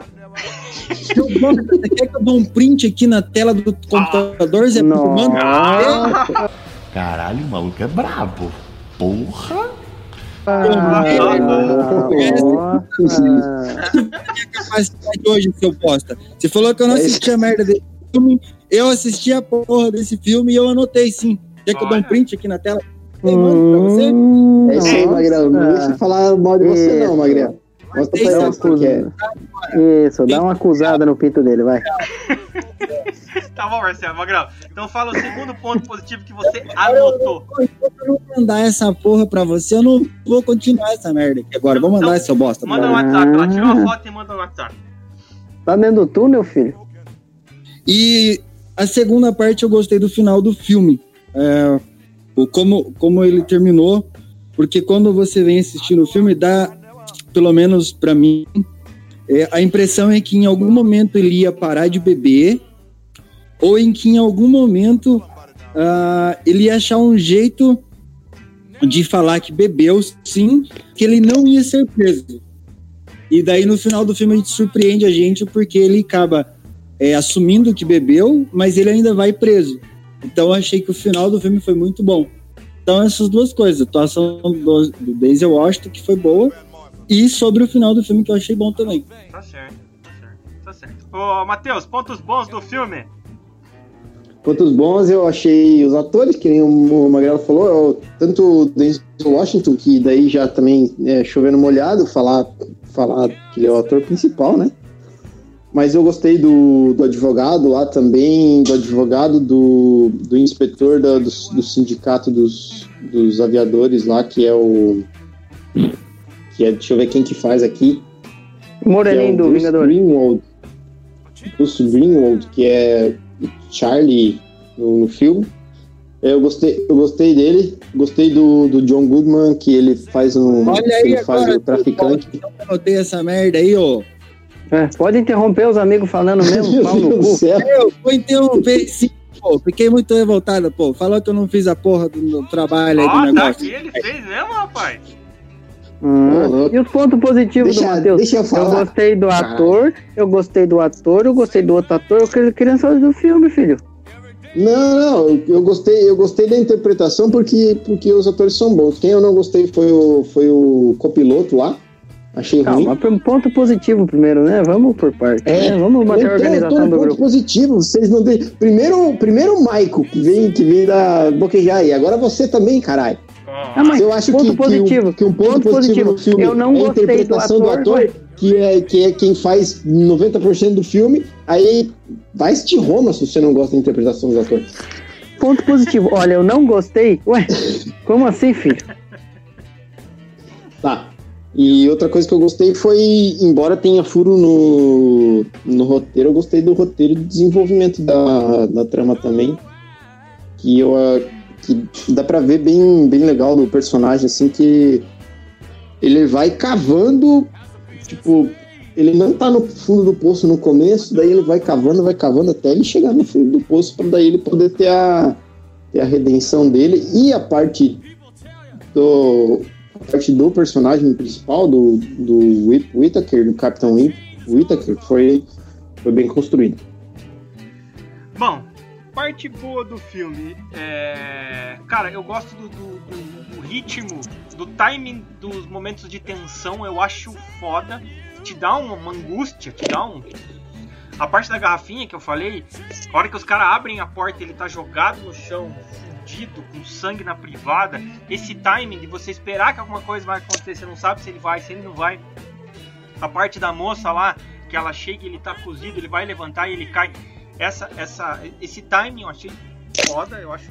Você quer que eu dou um print aqui na tela do computador, Zé? Manda. Nossa, Caralho, o maluco é brabo. Porra! Nossa. capacidade hoje, seu bosta. Você falou que eu não É isso. assisti a merda desse filme. Eu assisti a porra desse filme e eu anotei sim. Quer que eu dou um print aqui na tela? Eu mando pra você? É isso aí. Magrelo. Não deixa eu falar mal de você, não, Isso. Mostra pra Isso. ele que é. Isso, dá uma acusada no pinto dele, vai. Tá bom, Marcelo, Magrelo. Então fala o segundo ponto positivo que você anotou. Eu não vou mandar essa porra pra você, eu não vou continuar essa merda aqui agora. Vou mandar esse seu bosta. Manda no WhatsApp, ela tira uma foto e manda no WhatsApp. Tá dentro do túnel, filho? E a segunda parte eu gostei do final do filme. É, o como, como ele terminou. Porque quando você vem assistindo o filme, dá, pelo menos pra mim, é, a impressão é que em algum momento ele ia parar de beber, ou em que em algum momento ah, ele ia achar um jeito de falar que bebeu, sim, que ele não ia ser preso. E daí no final do filme a gente surpreende a gente porque ele acaba é, assumindo que bebeu, mas ele ainda vai preso. Então eu achei que o final do filme foi muito bom. Então essas duas coisas, a atuação do, do Denzel Washington que foi boa e sobre o final do filme que eu achei bom também. Tá certo, tá certo, tá certo. Ô, Matheus, pontos bons do filme. Pontos bons, eu achei os atores, que nem o Magrelo falou, ó, tanto o Denzel Washington, que daí já também é chovendo molhado, falar, falar que ele é o ator principal, né? Mas eu gostei do, do advogado lá também, do advogado do, do inspetor da- do, do sindicato dos, dos aviadores lá, que é o. Que é, deixa eu ver quem que faz aqui. O Moreninho é o do Bruce Vingador. Greenwald. Bruce Greenwald, que é o Charlie no, no filme. Eu gostei, eu gostei dele, gostei do, do John Goodman, que ele faz um. Olha aí ele faz o traficante. Eu anotei essa merda aí, ô. É, pode interromper os amigos falando mesmo, Meu pau no Deus do cu. céu. Eu vou interromper sim, pô. Fiquei muito revoltado, pô. Falou que eu não fiz a porra do, do trabalho aí do Ó, tá negócio. aqui, ele fez mesmo, rapaz. Hum. E os pontos positivos Deixa- do Matheus? eu falar. gostei do Caralho. ator, eu gostei do ator, eu gostei do outro ator, eu queria- saber do filme, filho. Não, não, eu, eu gostei, eu gostei da interpretação porque, porque os atores são bons. Quem eu não gostei foi o, foi o copiloto lá. Achei Calma, ruim. um ponto positivo primeiro, né? Vamos por parte. É, né? Vamos manter a Eu tô- eu tô organização do ponto grupo. positivo, vocês não têm. Primeiro, primeiro o Maico, que vem, que vem da Boquejar aí. Agora você também, caralho. Ah, mas eu acho ponto que, que positivo. um- Que, um ponto, Ponto positivo, positivo. filme Eu não é a gostei do interpretação do ator, ator, que, é, que é quem faz 90% do filme. Aí vai de Roma se você não gosta da interpretação do ator. Ponto positivo. Olha, eu não gostei. Ué, como assim, filho? Tá. E outra coisa que eu gostei foi, embora tenha furo no, no roteiro, eu gostei do roteiro de desenvolvimento da, da trama também. Que eu que dá pra ver bem, bem legal do personagem, assim, que ele vai cavando, tipo, ele não tá no fundo do poço no começo, daí ele vai cavando, vai cavando até ele chegar no fundo do poço, para daí ele poder ter a, ter a redenção dele e a parte do a parte do personagem principal, do, do Whip- do Capitão Whip- foi, foi bem construído. Bom, parte boa do filme. É... Cara, eu gosto do, do- do- do ritmo, do timing dos momentos de tensão, eu acho foda. Te dá uma, angústia, te dá um. A parte da garrafinha que eu falei, a hora que os caras abrem a porta ele tá jogado no chão, fundido, com sangue na privada. Esse timing de você esperar que alguma coisa vai acontecer, você não sabe se ele vai, se ele não vai. A parte da moça lá, que ela chega e ele tá cozido, ele vai levantar e ele cai. Essa, essa, esse timing eu achei foda, eu acho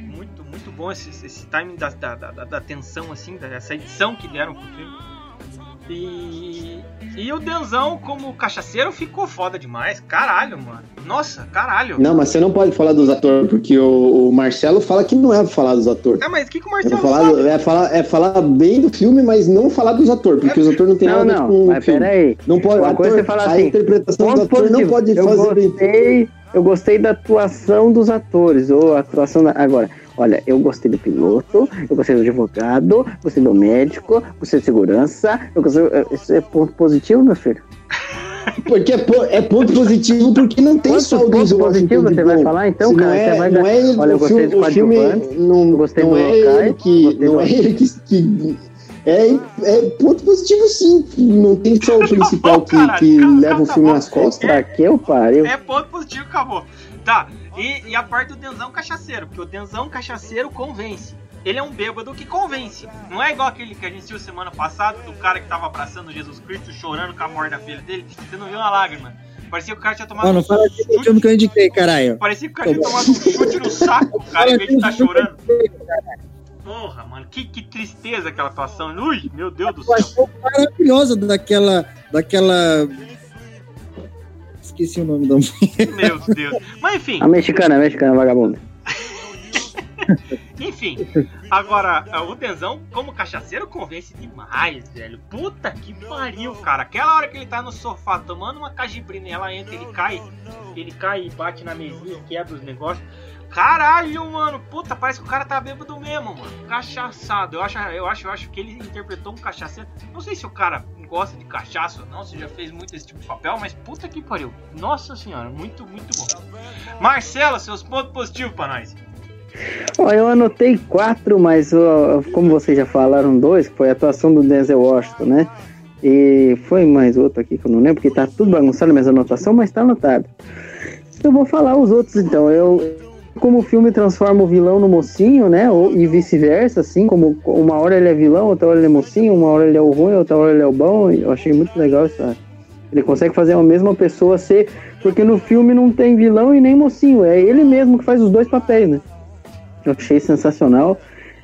muito, muito bom esse, esse timing da, da, da, da tensão, assim, dessa edição que deram pro filme. E, e o Denzão, como cachaceiro, ficou foda demais. Caralho, mano. Nossa, caralho. Não, mas você não pode falar dos atores, porque o, o Marcelo fala que não é pra falar dos atores. É, mas o que, que o É, Marcelo pra falar, sabe? é, falar, é falar bem do filme, mas não falar dos atores, porque os atores não tem Não, nada a ver não, com o mas filme. peraí. Não pode, Uma coisa ator- você fala a assim, interpretação do ator não pode eu fazer bem. gostei, eu gostei da atuação dos atores, ou a atuação da... Agora, olha, eu gostei do piloto, eu gostei do advogado, gostei do médico, gostei de segurança, eu gostei... Isso é ponto positivo, meu filho? Porque é, po- é ponto positivo, porque não tem Quantos só o Washington de você vai falar, então, Se cara? Não é, Você vai não é ele, Olha, eu gostei filme, o filme não, gostei não do é ele que não é ele que, que é, é ponto positivo sim. Não tem só o principal que, que leva o filme nas costas. Pra que eu pariu? É ponto positivo, acabou. Tá, e, e a parte do Denzão cachaceiro, porque o Denzão cachaceiro convence. Ele é um bêbado que convence. Não é igual aquele que a gente viu semana passada, do cara que tava abraçando Jesus Cristo, chorando com a morte da filha dele. Você não viu uma lágrima. Parecia que o cara tinha tomado Mano, um fala aqui do chute. que eu indiquei, caralho. Parecia que o cara tinha tomado um chute no saco, cara, em vez de estar chorando. Porra, mano, que, que tristeza aquela atuação. Ui, meu Deus do céu. maravilhosa daquela. daquela. Esqueci o nome da mulher. Meu Deus. Mas enfim, A mexicana, a mexicana, vagabunda. Enfim, agora, o Denzão, como cachaceiro, convence demais, velho. Puta que pariu, cara. Aquela hora que ele tá no sofá tomando uma cajibrina e ela entra, ele cai, ele cai e bate na mesinha, quebra os negócios. Caralho, mano, puta, parece que o cara tá bêbado mesmo, mano. Cachaçado. Eu acho, eu acho, eu acho que ele interpretou um cachaceiro. Não sei se o cara gosta de cachaça ou não, se já fez muito esse tipo de papel, mas puta que pariu. Nossa senhora, muito, muito bom. Marcelo, seus pontos positivos pra nós. Ó, eu anotei quatro, mas ó, como vocês já falaram, dois, que foi a atuação do Denzel Washington, né? E foi mais outro aqui que eu não lembro, porque tá tudo bagunçado na minha anotação, mas tá anotado. Eu vou falar os outros então. Eu, como o filme transforma o vilão no mocinho, né? Ou, e vice-versa, assim, como uma hora ele é vilão, outra hora ele é mocinho, uma hora ele é o ruim, outra hora ele é o bom. Eu achei muito legal essa. Ele consegue fazer a mesma pessoa ser. Porque no filme não tem vilão e nem mocinho. É ele mesmo que faz os dois papéis, né? Eu achei sensacional.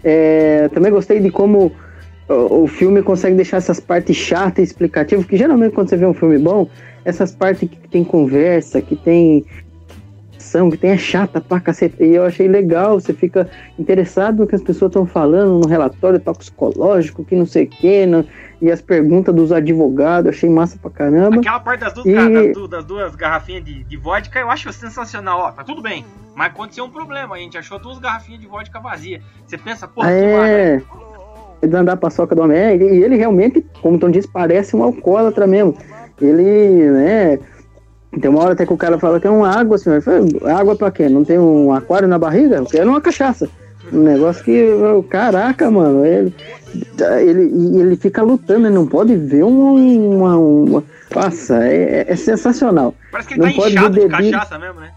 É, também gostei de como o, o filme consegue deixar essas partes chatas e explicativas, que geralmente quando você vê um filme bom, essas partes que tem conversa, que tem ação, que tem é chata pra cacete. E eu achei legal, você fica interessado no que as pessoas estão falando, no relatório toxicológico, que não sei o que, e as perguntas dos advogados, achei massa pra caramba. Aquela parte das duas, E- das du- das duas garrafinhas de, de vodka eu acho sensacional. Ó, tá tudo bem. Mas aconteceu um problema. A gente achou duas garrafinhas de vodka vazias. Você pensa, pô, que maravilha. É. Ele andar pra soca do homem. É, e ele realmente, como o Tom disse, parece um alcoólatra mesmo. Ele, né? Tem uma hora até que o cara fala que é uma água, fala, água pra quê? Não tem um aquário na barriga? Eu quero uma cachaça. Um negócio que, eu- caraca, mano, ele, ele, ele fica lutando, ele não pode ver uma. uma, uma- nossa, é, é sensacional. Parece que ele não tá pode inchado ver de cachaça mesmo, né?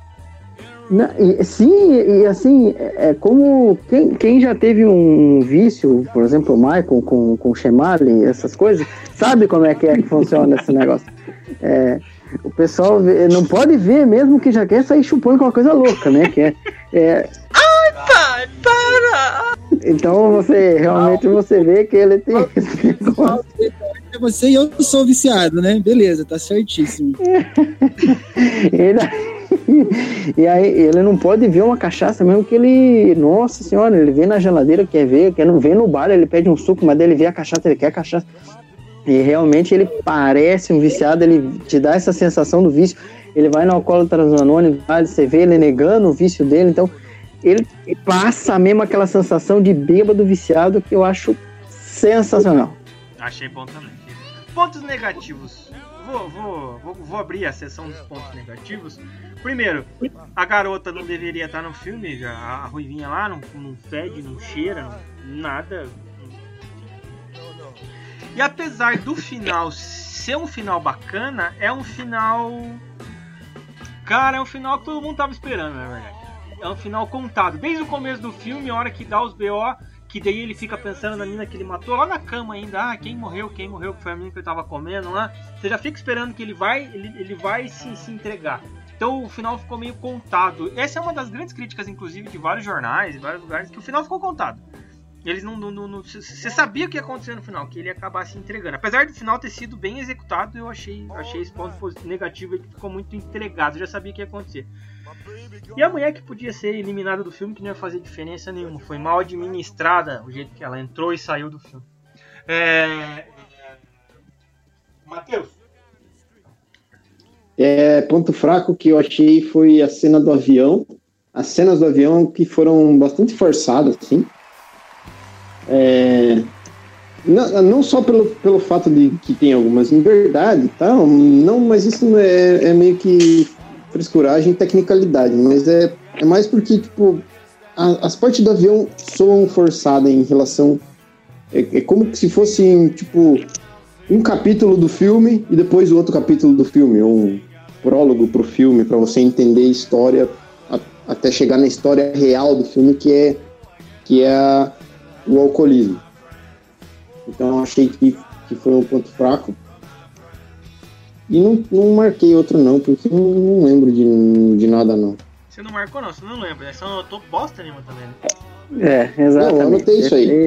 Na- e- sim, e assim, é é como quem, quem já teve um vício, por exemplo, o Michael com, com Chemali, essas coisas, sabe como é que é que funciona esse negócio. É, o pessoal vê- não pode ver mesmo que já quer sair chupando com uma coisa louca, né? Que é, é- Pai, para! então você realmente você vê que ele tem esse negócio. Você e eu sou viciado, né? Beleza, tá certíssimo. Ele- e aí ele não pode ver uma cachaça mesmo que ele. Nossa senhora, ele vê na geladeira, quer ver, quer não ver no bar, ele pede um suco, mas daí ele vê a cachaça, ele quer cachaça. E realmente ele parece um viciado, ele te dá essa sensação do vício. Ele vai no alcoólatra anônimo, vai, você vê ele negando o vício dele, então ele passa mesmo aquela sensação de bêbado viciado que eu acho sensacional. Achei bom também. Pontos negativos. Vou, vou, vou, vou abrir a sessão dos pontos negativos. Primeiro, a garota não deveria estar no filme, já, a Ruivinha lá não, não fede, não cheira, nada. E apesar do final ser um final bacana, é um final. Cara, é um final que todo mundo tava esperando, na verdade. É um final contado. Desde o começo do filme, a hora que dá os BO, que daí ele fica pensando na menina que ele matou lá na cama ainda. Ah, quem morreu, quem morreu, que foi a menina que ele tava comendo lá. Você já fica esperando que ele vai, ele, ele vai se, se entregar. Então o final ficou meio contado. Essa é uma das grandes críticas, inclusive, de vários jornais, vários lugares, que o final ficou contado. Eles não. Você sabia o que ia acontecer no final, que ele ia acabar se entregando. Apesar do final ter sido bem executado, eu achei, achei esse ponto negativo que ficou muito entregado. Eu já sabia o que ia acontecer. E a mulher que podia ser eliminada do filme, que não ia fazer diferença nenhuma. Foi mal administrada o jeito que ela entrou e saiu do filme. É. Matheus. É, ponto fraco que eu achei foi a cena do avião. As cenas do avião que foram bastante forçadas, assim. É, não, não só pelo, pelo fato de que tem algumas em verdade, tá? Não, mas isso é, é meio que frescuragem e tecnicalidade, mas é, é mais porque, tipo, a- as partes do avião soam forçadas em relação. É, é como se fosse, tipo, um capítulo do filme e depois o outro capítulo do filme, ou um prólogo pro filme, para você entender a história a- até chegar na história real do filme, que é, que é a- o alcoolismo. Então eu achei que, que foi um ponto fraco. E não, não marquei outro não, porque eu não lembro de, de nada não. Você não marcou, não? Você não lembra, né? Você não anotou bosta nenhuma também, né? É, exatamente. Não, eu anotei isso aí.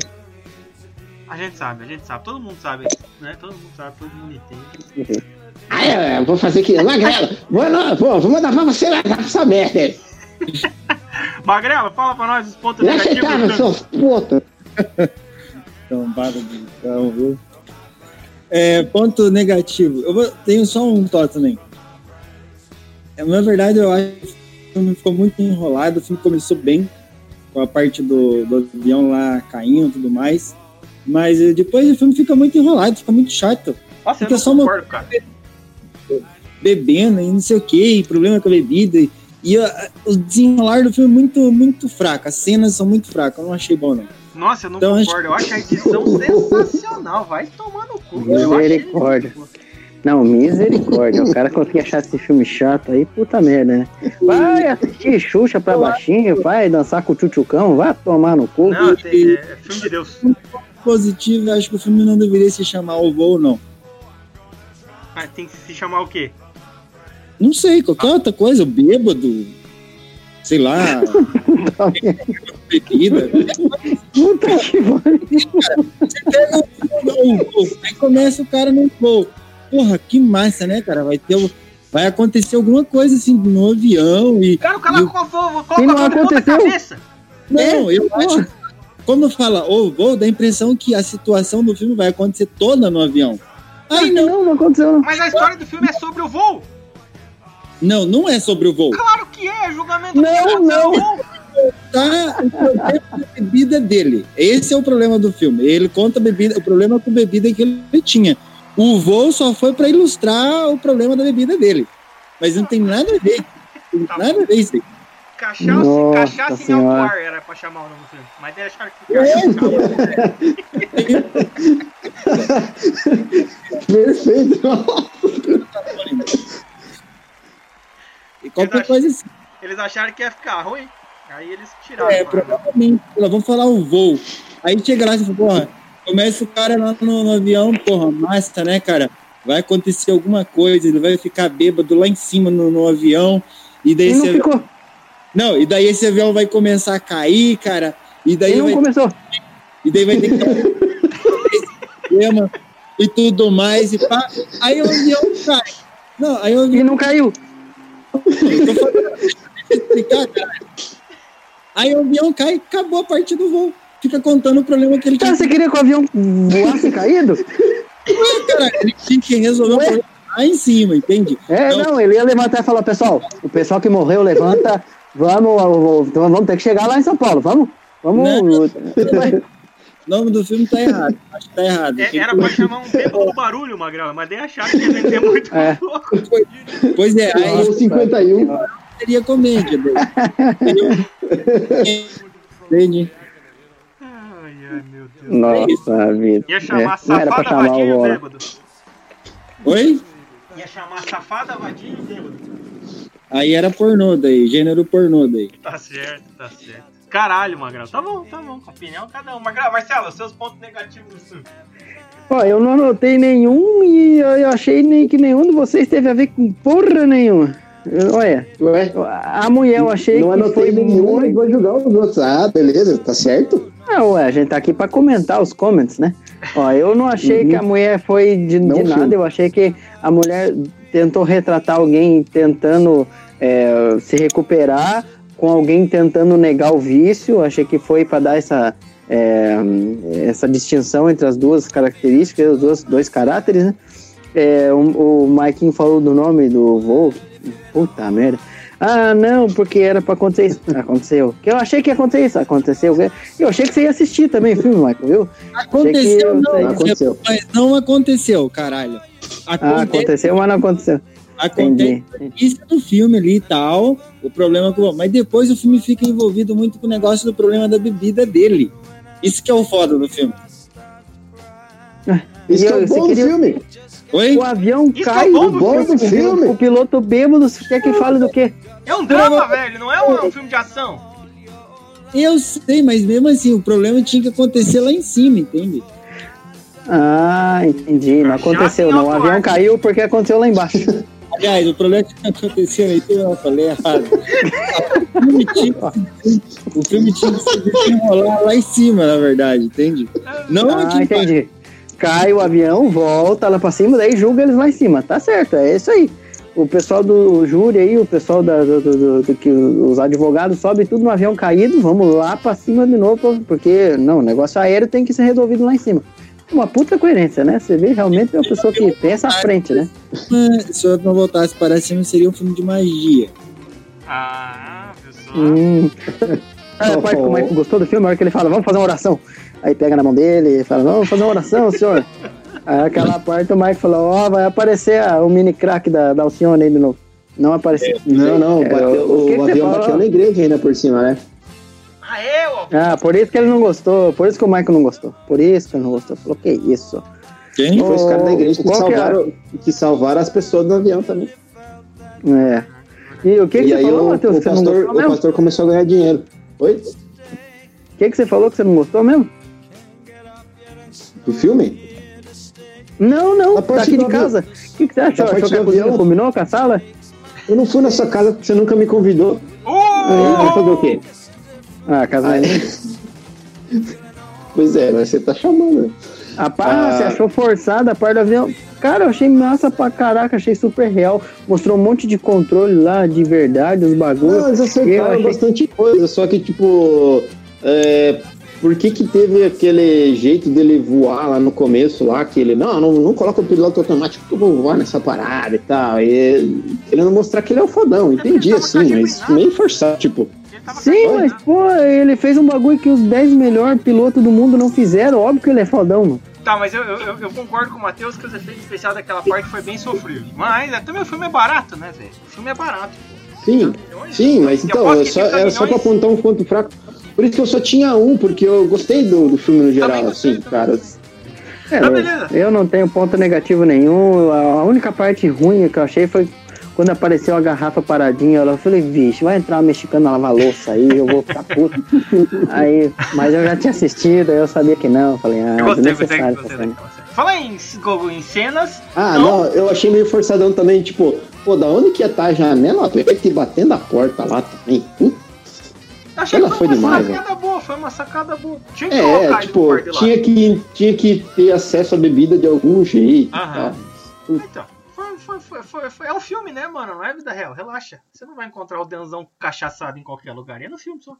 A gente sabe, a gente sabe. Todo mundo sabe, né? Todo mundo sabe, todo mundo entende. Ah, é, eu vou fazer aqui, Magrela, vou, não, vou, vou mandar pra você lá essa merda aí. Magrela, fala pra nós os pontos negativos. seus puta. Tombada de carro, viu? É, ponto negativo. Eu vou- tenho só um toque também. É, na verdade, eu acho que o filme ficou muito enrolado. O filme começou bem, com a parte do, do avião lá caindo e tudo mais. Mas eh, depois o filme fica muito enrolado, fica muito chato. Nossa, eu Fica não só uma- concordo, cara. bebendo e não sei o que, problema com a bebida. E, e a- o desenrolar do filme é muito, muito fraco. As cenas são muito fracas, eu não achei bom, não. Nossa, eu não Então, acho- concordo. Eu acho a edição sensacional. Vai tomar no cu. Misericórdia. Não, misericórdia. O cara conseguir achar esse filme chato aí, puta merda, né? Vai assistir Xuxa pra baixinho, vai dançar com o tchutchucão, vai tomar no cu. Não, tem- é, é filme de Deus. Positivo, eu acho que o filme não deveria se chamar O Voo, não. Ah, tem que se chamar o quê? Não sei, qualquer outra coisa, bêbado, sei lá, Puta que pariu. Você pega o, o, o, aí começa o cara no voo. Porra, que massa, né, cara? Vai ter, o- vai acontecer alguma coisa assim no avião e Cara, o cara E o- coloca não a mão na cabeça. Não, É, eu acho. Quando fala ou voo, dá a impressão que a situação do filme vai acontecer toda no avião. Aí não, Não, não aconteceu, não. Mas a história do filme é sobre o voo. não, não é sobre o voo. Claro que é, julgamento Não, de não. Tá o problema da bebida dele. Esse é o problema do filme. Ele conta a bebida, o problema com a bebida que ele tinha. O voo só foi para ilustrar o problema da bebida dele. Mas não tem nada a ver. Não tem nada a ver isso aí. Cachaça, Nossa cachaça em Senhora. alto ar era pra chamar o nome do filme. Mas daí acharam que Perfeito. E qualquer Verdade. coisa assim. Eles acharam que ia ficar ruim. Aí eles tiraram. É, provavelmente. Vamos falar o voo. Aí chega lá e fala, porra, começa o cara lá no, no avião, porra, massa, né, cara? Vai acontecer alguma coisa, ele vai ficar bêbado lá em cima no, no avião. E daí E não ficou. avião... Não, e daí esse avião vai começar a cair, cara. E daí E não vai, começou. e daí vai ter que problema e tudo mais. E pá. Aí o avião cai. Não, aí o avião E não caiu. eu tô falando, deixa eu explicar, cara. Aí o avião cai, acabou a parte do voo. Fica contando o problema que ele Então tinha. você queria que o avião voasse caído? Ué, cara, ele tinha que resolver o Ué? problema lá em cima, entende? É, Não. não, ele ia levantar e falar, pessoal, o pessoal que morreu levanta, vamos, então vamos ter que chegar lá em São Paulo, vamos? Vamos. O nome do filme tá errado. Acho que tá errado. É, era pra chamar um bêbado do barulho, Magrela, mas daí acharam que ia vender muito É. pouco. Pois é, aí Ou 51. Seria comédia. Entende? Ai, ai, meu Deus. Nossa vida. Ia chamar É, não era pra safada, chamar vadinho o e bêbado. Oi? Ia chamar safada, vadinho e bêbado. Aí era pornô daí, gênero pornô daí. Tá certo, tá certo. Caralho, Magrela. Tá bom, tá bom. Opinião cada um. Magrela, Marcelo, seus pontos negativos do. Ó, eu não anotei nenhum e eu eu achei nem que nenhum de vocês teve a ver com porra nenhuma. Olha, Ué, a mulher eu achei não que anotei foi nenhum, muito... vou julgar os outros. Ah, beleza, tá certo? Ah, ué, a gente tá aqui pra comentar os comments, né? Ó, eu não achei Uhum. que a mulher foi de, Não, de nada, eu achei que a mulher tentou retratar alguém tentando é, se recuperar, com alguém tentando negar o vício, achei que foi pra dar essa, é, essa distinção entre as duas características, os dois, dois caráteres, né? É, o, o Maikinho falou do nome do voo, puta merda. Ah, não, porque era pra acontecer isso. Aconteceu. Que eu achei que ia acontecer isso. Aconteceu. Eu achei que você ia assistir também o filme, Michael, viu? Aconteceu, eu não. Não aconteceu. mas não aconteceu, caralho. Ah, Acontece, aconteceu, mas não aconteceu. acontece Entendi. isso no filme ali e tal, o problema com mas depois o filme fica envolvido muito com o negócio do problema da bebida dele. Isso que é o foda do filme. Isso E que é o bom do queria- filme. Oi? O avião Isso cai. é bom O do bom do filme. O piloto bêbado quer que fale do quê? É um drama, velho, não é um, um filme de ação. Eu sei, mas mesmo assim, o problema tinha que acontecer lá em cima, entende? Ah, entendi. Não aconteceu, não. O avião caiu porque aconteceu lá embaixo. Aliás, o problema que aconteceu aí, eu falei errado. O filme tinha que, o filme tinha que se desenrolar lá em cima, na verdade, entende? Não Ah, aqui embaixo. entendi. Cai o avião, volta lá pra cima, daí julga eles lá em cima. Tá certo, é isso aí. O pessoal do júri aí, o pessoal da, do, do- do- do que os advogados sobem tudo no avião caído, vamos lá pra cima de novo, porque não, o negócio aéreo tem que ser resolvido lá em cima. Uma puta coerência, né? Você vê realmente é uma pessoa que pensa à frente, né? Se eu não voltasse para cima, seria um filme de magia. Ah, pessoal. Hum. Ah, a parte que o Michael gostou do filme, a hora que ele fala, vamos fazer uma oração. Aí pega na mão dele e fala, vamos fazer uma oração, senhor. Aí aquela parte o Michael falou, ó, vai aparecer a- o mini crack da, da Alcione aí de novo. Não apareceu. Não, não, É, bateu- o o, que que você avião bateu na igreja ainda por cima, né? Ah, é, ó. Ah, por isso que ele não gostou, por isso que o Michael não gostou. Por isso que ele não gostou. Falou, que isso. Quem? Foi os caras da igreja que que é? salvaram, que salvaram as pessoas do avião também. É. E o que, que e você aí falou, o, Matheus, o, que pastor, o pastor começou a ganhar dinheiro. Oi? O que, que você falou que você não gostou mesmo? Do filme? Não, não, Da parte daqui de do avião. casa. O que, que você achou? Achou parte que a do cozinha avião. combinou com a sala? Eu não fui na sua casa porque você nunca me convidou. Uh! Vai fazer o quê? Ah, casamento. Pois é, mas você tá chamando. né? A pá, Ah. você achou forçada a parte do avião? Cara, eu achei massa pra caraca, achei super real. Mostrou um monte de controle lá, de verdade, os bagulhos. Não, eles Eu acertaram achei- bastante coisa, só que, tipo, é, por que que teve aquele jeito dele voar lá no começo, lá, que ele, não, não, não coloca o piloto automático que eu vou voar nessa parada e tal, e querendo mostrar que ele é o fodão, entendi, assim, mas meio forçado, tipo, Sim, mas pô, ele fez um bagulho que os 10 melhores pilotos do mundo não fizeram. Óbvio que ele é fodão, mano. Tá, mas eu, eu, eu- concordo com o Matheus que os efeitos especiais daquela parte foi bem sofrido. Mas é, também o filme é barato, né, velho? O filme é barato. pô. sim, 30 milhões? sim, mas Eu então, é só, 30 era só pra apontar um ponto fraco, por isso que eu só tinha um, porque eu gostei do, do filme no geral, gostei, assim, cara, É, Tá, eu- não tenho ponto negativo nenhum. A única parte ruim que eu achei foi Quando apareceu a garrafa paradinha, eu falei, vixe, vai entrar uma mexicana lavar louça aí, eu vou ficar puto. aí, mas eu já tinha assistido, aí eu sabia que não. Eu falei, ah, Eu gostei, gostei, gostei cena. Fala em, em cenas. Ah, não. eu achei meio forçadão também, tipo, pô, da onde que ia estar a janela aberta e batendo a porta lá também? Putz. Achei Ela que foi foi uma demais, sacada boa, foi uma sacada boa. Tinha que É, tipo, tinha que, tinha que ter acesso à bebida de algum jeito. Aham. tá? Então, foi, foi, foi, foi, É um filme, né, mano? Não é vida real. Relaxa. Você não vai encontrar o Denzão cachaçado em qualquer lugar. É no filme só.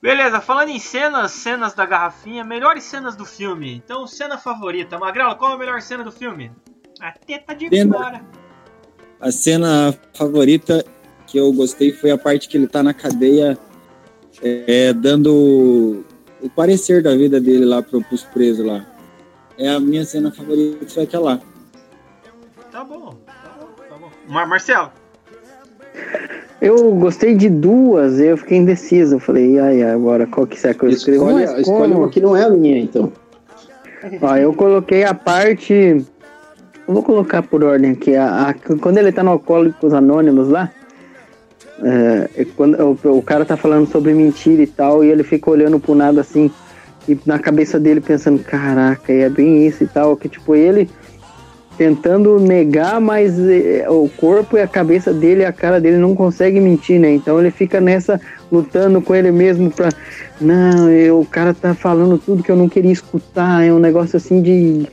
Beleza, falando em cenas, cenas da garrafinha, melhores cenas do filme. Então, cena favorita. Magrela, qual é a melhor cena do filme? A teta de Cena- fora. A cena favorita que eu gostei foi a parte que ele tá na cadeia é, dando o parecer da vida dele lá pro, pros presos lá. É a minha cena favorita, foi aquela lá. Tá bom, tá bom, tá bom. Mar Marcelo, Eu gostei de duas, eu fiquei indeciso. Eu falei, ai, agora qual que será que eu escrevo? Escolhe, Mas escolhe uma que não é a minha, então. Ó, eu coloquei a parte. Eu vou colocar por ordem aqui. A, a- quando ele tá no Alcoólicos Anônimos lá, é quando o, o cara tá falando sobre mentira e tal, e ele fica olhando pro nada assim, e na cabeça dele pensando, caraca, é bem isso e tal, que tipo, ele tentando negar, mas é, o corpo e a cabeça dele, a cara dele não consegue mentir, né? Então ele fica nessa lutando com ele mesmo pra não, eu, o cara tá falando tudo que eu não queria escutar, é um negócio assim de,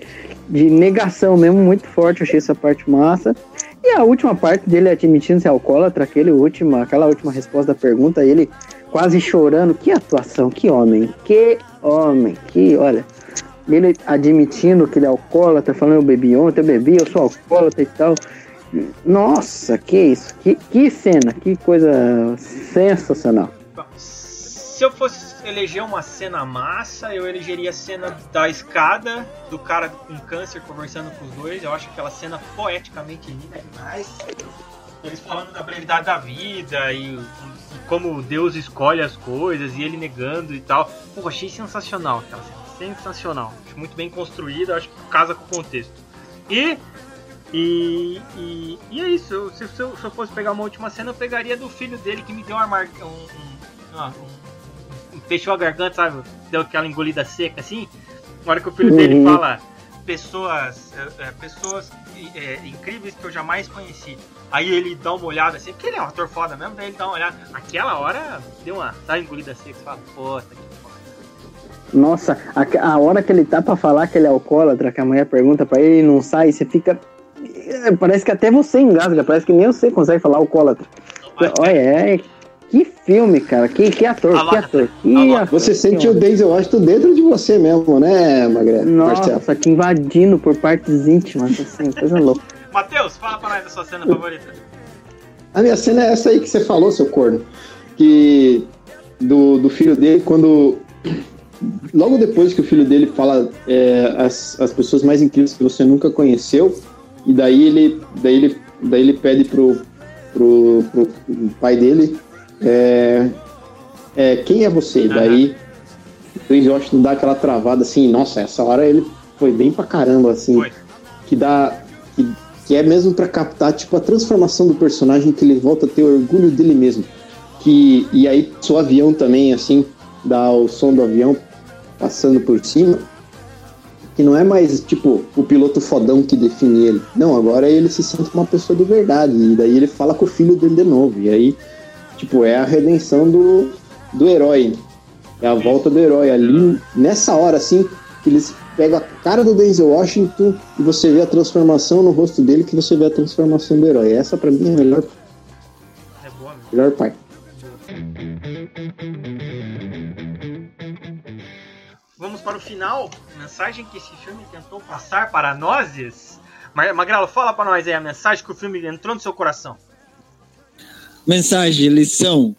de negação mesmo, muito forte, eu achei essa parte massa. E a última parte dele admitindo ser alcoólatra, aquele último, aquela última resposta da pergunta, ele quase chorando, que atuação, que homem, que homem, que, olha, ele admitindo que ele é alcoólatra, falando eu bebi ontem, eu bebi, eu sou alcoólatra e tal. Nossa, que isso, que, que cena, que coisa sensacional. Se eu fosse eleger uma cena massa, eu elegeria a cena da escada, do cara com câncer conversando com os dois. Eu acho aquela cena poeticamente linda demais. Eles falando da brevidade da vida e, e como Deus escolhe as coisas e ele negando e tal. Pô, achei sensacional aquela cena. Sensacional. Acho muito bem construída, acho que casa com o contexto. E. E, e, e é isso. Eu- se, se eu, se eu fosse pegar uma última cena, eu pegaria do filho dele que me deu uma marca. Um, um, ah, um- fechou a garganta, sabe? Deu aquela engolida seca assim. Na hora que o filho dele Uhum. fala pessoas, é, é, pessoas é, incríveis que eu jamais conheci. Aí ele dá uma olhada assim, porque ele é um ator foda mesmo, daí ele dá uma olhada. Aquela hora deu uma sabe, engolida seca, você fala, puta que foda. Nossa, a, a hora que ele tá pra falar que ele é alcoólatra, que a mulher pergunta pra ele e não sai, você fica. é, Parece que até você engasga, parece que nem você consegue falar alcoólatra. Olha, é. Que filme, cara. Que, que ator, que ator. Que ator, Você que sente o Denzel Washington dentro de você mesmo, né, Magré? Marcelo? Nossa, te invadindo por partes íntimas, assim, coisa louca. Matheus, fala pra nós da sua cena favorita. A minha cena é essa aí que você falou, seu corno. Que do, do filho dele, quando. Logo depois que o filho dele fala é, as, as pessoas mais incríveis que você nunca conheceu, e daí ele, daí ele, daí ele pede pro, pro, pro pai dele é, é, quem é você? Daí o Denzel Washington dá aquela travada assim, nossa, essa hora ele foi bem pra caramba, assim, que dá. Que, que é mesmo pra captar tipo a transformação do personagem que ele volta a ter orgulho dele mesmo que e aí o avião também assim dá o som do avião passando por cima que não é mais tipo o piloto fodão que define ele não agora ele se sente uma pessoa de verdade e daí ele fala com o filho dele de novo e aí tipo é a redenção do, do herói é a volta do herói ali nessa hora assim que eles pegam a cara do Denzel Washington e você vê a transformação no rosto dele que você vê a transformação do herói essa pra mim é a melhor É boa, meu. melhor parte Vamos para o final. Mensagem que esse filme tentou passar para nós. Ma- Magrelo, fala para nós aí a mensagem que o filme entrou no seu coração. Mensagem, lição.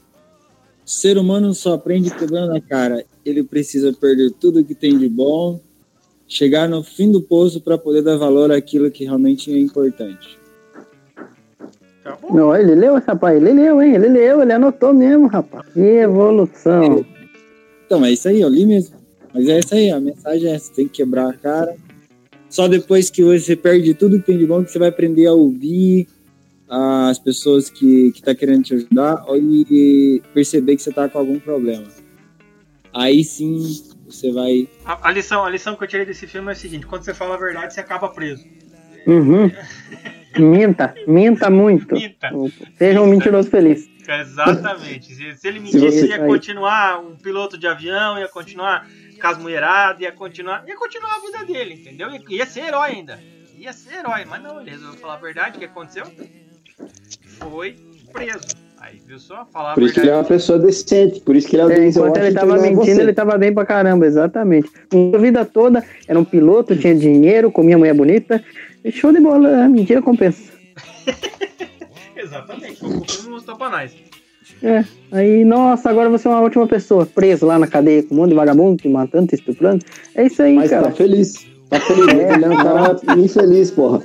O ser humano só aprende quebrando a cara. Ele precisa perder tudo que tem de bom, chegar no fim do poço para poder dar valor àquilo que realmente é importante. Não, ele leu, rapaz, ele leu, hein? Ele leu, ele anotou mesmo, rapaz. Que evolução. Então, é isso aí, eu li mesmo. Mas é isso aí, a mensagem é essa, tem que quebrar a cara Só depois que você perde tudo que tem de bom que você vai aprender a ouvir as pessoas que, que tá querendo te ajudar e perceber que você tá com algum problema. Aí sim você vai. A, a lição, a lição que eu tirei desse filme é a seguinte: quando você fala a verdade, você acaba preso. Uhum. Minta, minta muito. Minta. Seja um mentiroso feliz. Exatamente. Se, se ele Se mentisse, você- ia continuar um piloto de avião, ia continuar mulheradas, ia continuar, ia continuar a vida dele, entendeu? Ia, ia ser herói ainda. Ia ser herói, mas não, ele resolveu falar a verdade. O que aconteceu? Foi preso. Aí, viu só? Falar Por isso que ele é uma pessoa decente, por isso que ele é o É, enquanto ele tava não é mentindo, ele tava bem pra caramba, exatamente. A vida toda era um piloto, tinha dinheiro, comia mulher bonita. Show de bola, a mentira compensa. Exatamente. O filme mostrou pra nós. É, aí, nossa, agora você é uma ótima pessoa, preso lá na cadeia com um monte de vagabundo, te matando, te estuprando. É isso aí, Mas cara. tá feliz. Tá feliz. Ele é um cara infeliz, porra.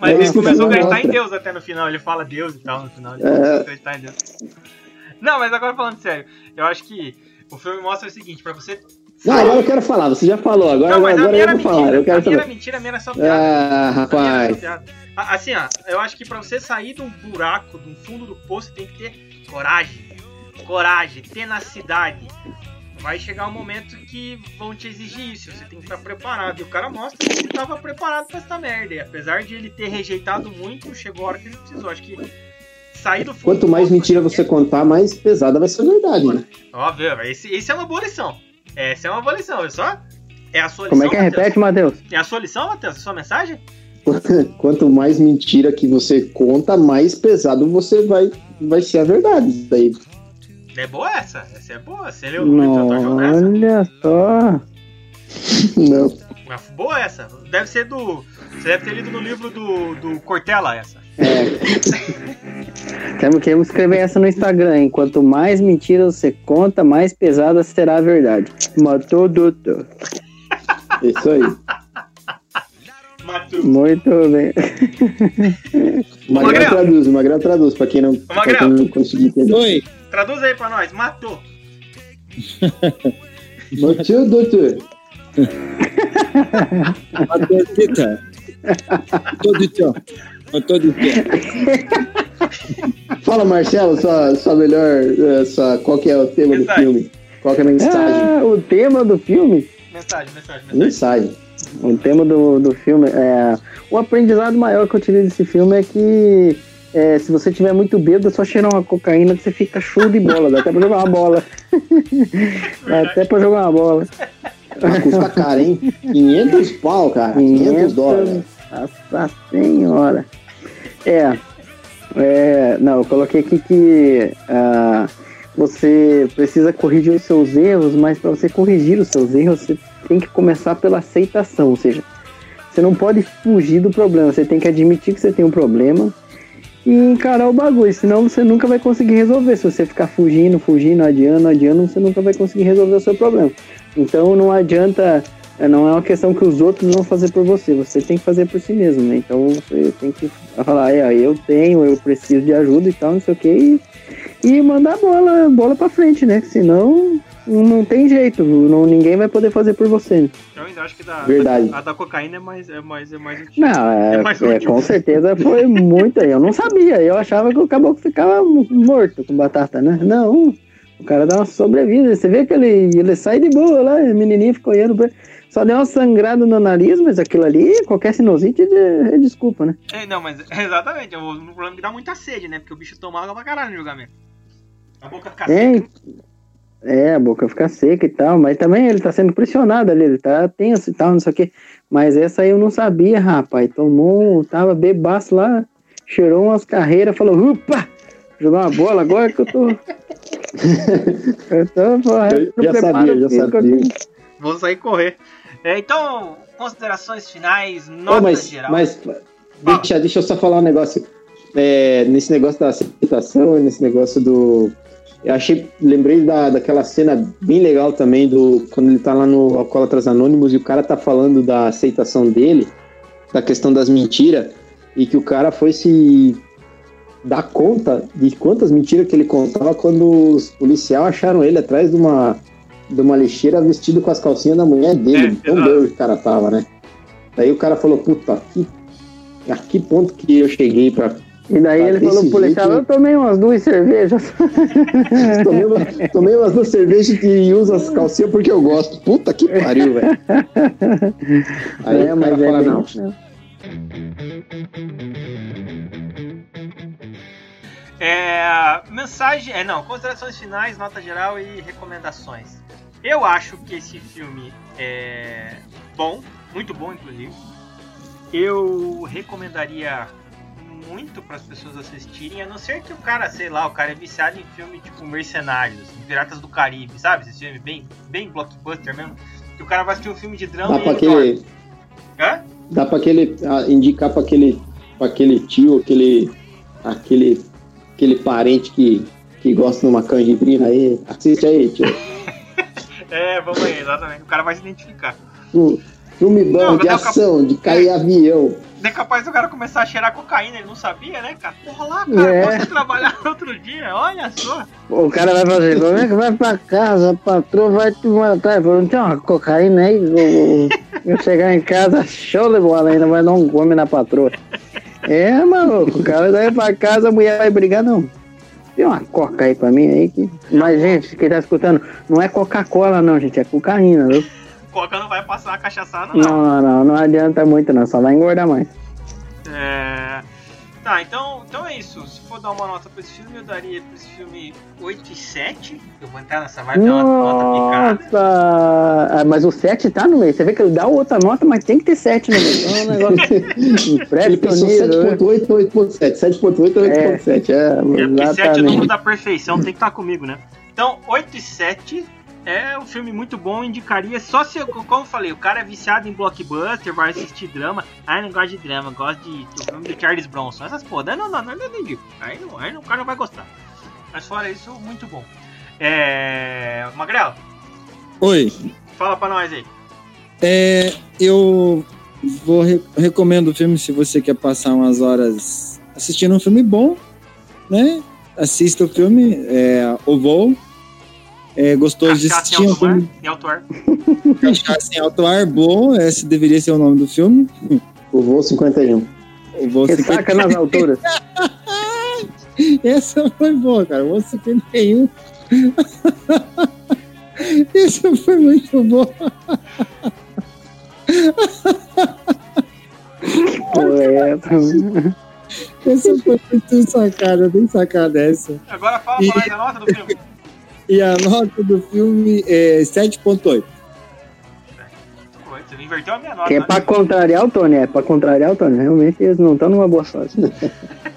Mas ele começou a acreditar em. Deus até no final. Ele fala Deus e tal no final. Ele É. começou a acreditar em Deus. Não, mas agora falando sério, eu acho que o filme mostra o seguinte, pra você. Não, agora eu quero falar. Você já falou. Agora, Não, mas agora eu vou falar. mentira. Eu quero a minha era mentira, a minha era só piada. Ah, rapaz. piada. Assim, ó, eu acho que pra você sair de um buraco, do fundo do poço, você tem que ter coragem. Coragem, tenacidade. Vai chegar um momento que vão te exigir isso, você tem que estar preparado. E o cara mostra que ele estava preparado pra essa merda. E apesar de ele ter rejeitado muito, chegou a hora que ele precisou. Acho que sair do fundo Quanto mais mentira você contar, mais pesada vai ser a verdade, né? Óbvio, esse, esse é uma boa lição. Essa é uma boa lição, é só? É a sua lição, Como é que é? Matheus? Repete, Matheus. É a sua lição, Matheus? A sua mensagem? Quanto mais mentira que você conta, mais pesado você vai, vai ser a verdade. Daí. É boa essa? Essa é boa. Você leu no Literatura Jornal essa? Olha só. Não. Mas boa essa. Deve ser do. Você deve ter lido no livro do, do Cortella essa. Temos que escrever essa no Instagram, hein? Quanto mais mentiras você conta, mais pesada será a verdade. Matou doutor. Isso aí. Matou. Muito bem. Magrão Magrão. traduz, Magrão traduz, pra quem não, pra Magrão. quem não conseguir entender. Oi, Traduz aí pra nós. Matou. Matou, doutor. Matheusita. Todo tchau. Todo tchau. Fala, Marcelo, sua, sua melhor. eh, Sua, qual que é o tema do Mensagem. filme? Qual que é a mensagem? Ah, o tema do filme. Mensagem, mensagem, mensagem. Mensagem. O tema do, do filme é. O aprendizado maior que eu tirei desse filme é que é, se você tiver muito bêbado, é só cheirar uma cocaína que você fica show de bola. Dá até pra jogar uma bola. Dá até pra jogar uma bola. Mas custa caro, hein? 500 pau, cara. 500 dólares. Nossa senhora. É, é. Não, eu coloquei aqui que ah, você precisa corrigir os seus erros, mas para você corrigir os seus erros, você tem que começar pela aceitação. Ou seja, você não pode fugir do problema, você tem que admitir que você tem um problema e encarar o bagulho, senão você nunca vai conseguir resolver. Se você ficar fugindo, fugindo, adiando, adiando, você nunca vai conseguir resolver o seu problema. Então não adianta, é, não é uma questão que os outros vão fazer por você, você tem que fazer por si mesmo, né? Então você tem que falar, é, eu tenho, eu preciso de ajuda e tal, não sei o que, e, mandar a bola, bola pra frente, né? Senão não tem jeito, não, ninguém vai poder fazer por você. Eu ainda acho que da, Verdade. a da cocaína é mais, é mais, é mais útil. Não, é, É mais é, com certeza foi muito. Eu não sabia, eu achava que o caboclo ficava morto com batata, né? Não, o cara dá uma sobrevida. Você vê que ele, ele sai de boa lá, o menininho ficou olhando pra ele. Só deu uma sangrada no nariz, mas aquilo ali, qualquer sinusite é, é desculpa, né? É, não, mas exatamente. O problema é que dá muita sede, né? Porque o bicho toma água pra caralho no julgamento. A boca fica É, seca. É, a boca fica seca e tal, mas também ele tá sendo pressionado ali, ele tá tenso e tal, não sei o quê. Mas essa aí eu não sabia, rapaz. Tomou, tava bebaço lá, cheirou umas carreiras, falou, upa! Jogou uma bola agora que eu tô. eu tô, porra, Eu no já preparo sabia, já sabia. Vou sair correr. É, então, considerações finais, Ô, nota mas, geral. mas deixa, deixa eu só falar um negócio. É, nesse negócio da aceitação, nesse negócio do. Eu achei, lembrei da, daquela cena bem legal também do quando ele tá lá no Alcoólatras Anônimos e o cara tá falando da aceitação dele, da questão das mentiras, e que o cara foi se dar conta de quantas mentiras que ele contava quando os policiais acharam ele atrás de uma, de uma lixeira vestido com as calcinhas da mulher dele. É, Tão que o cara tava, né? Daí o cara falou, puta, que, a que ponto que eu cheguei pra. E daí Tá ele falou pro policial, jeito, eu tomei umas duas cervejas. tomei, uma, tomei umas duas cervejas e uso as calcinhas porque eu gosto. Puta que pariu, velho. Aí É, o mas cara é fala, bem- não. É, mensagem, é não, considerações finais, nota geral e recomendações. Eu acho que esse filme é bom, muito bom inclusive. Eu recomendaria muito para as pessoas assistirem, a não ser que o cara, sei lá, o cara é viciado em filme tipo Mercenários, Piratas do Caribe, sabe? Esse filme bem, bem blockbuster mesmo. Que o cara vai assistir um filme de drama Dá e pra aquele. Hã? Dá pra aquele. ah, indicar pra aquele. pra aquele tio, aquele. aquele. aquele parente que. que gosta de uma canjibrina aí. Assiste aí, tio. É, vamos aí, exatamente. O cara vai se identificar. Um Filme bom Não, de é o cap- ação, de cair avião. É capaz do cara começar a cheirar cocaína, ele não sabia, né, cara? Porra lá, cara, É. posso trabalhar outro dia, olha só. O cara vai fazer, como é que vai pra casa, a patroa vai te matar. Falou, não tem uma cocaína aí? Eu, eu chegar em casa, show de bola ainda, mas não come na patroa. É, maluco, o cara vai pra casa, a mulher vai brigar, não. Tem uma coca aí pra mim aí que. Mas, gente, quem tá escutando, não é Coca-Cola, não, gente, é cocaína, viu? Coca não vai passar a cachaçada, não. Não, não, não, não adianta muito, não, só vai engordar mais. É... Tá, então, então é isso. Se for dar uma nota pra esse filme, eu daria pra esse filme 8 e 7. Eu vou entrar nessa vibe, dar uma nota picada. Nossa! Ah, mas o 7 tá no meio. Você vê que ele dá outra nota, mas tem que ter 7 no meio. É um negócio né? 7.8, 8.7. 7.8, 8.7. É, É porque 7 é o número da perfeição, tem que estar comigo, né? Então, 8 e 7 é um filme muito bom, indicaria. Só se, como eu falei, o cara é viciado em blockbuster, vai assistir drama. Ah, não gosto de drama, gosto de, do filme do Charles Bronson. Essas porra, não, não, não, não. Aí, não, aí não, o cara não vai gostar. Mas fora isso, muito bom. É. Magrelo, Oi. fala pra nós aí. É, eu vou re- recomendo o filme se você quer passar umas horas assistindo um filme bom, né? Assista o filme, é, O Voo. É gostoso de Cachaça em assistir. É um em alto ar. Cachaça em alto ar, bom. Esse deveria ser o nome do filme. O voo 51. O Voo Ressaca nas alturas. Essa foi boa, cara. O Voo 51. Essa foi muito boa. É, tá- Essa foi muito sacada, bem sacada essa. Agora fala pra nós a nota do filme. E a nota do filme é 7.8. Você inverteu a minha nota. Que é né? pra contrariar o Tony, é pra contrariar o Tony. Realmente eles não estão numa boa sorte.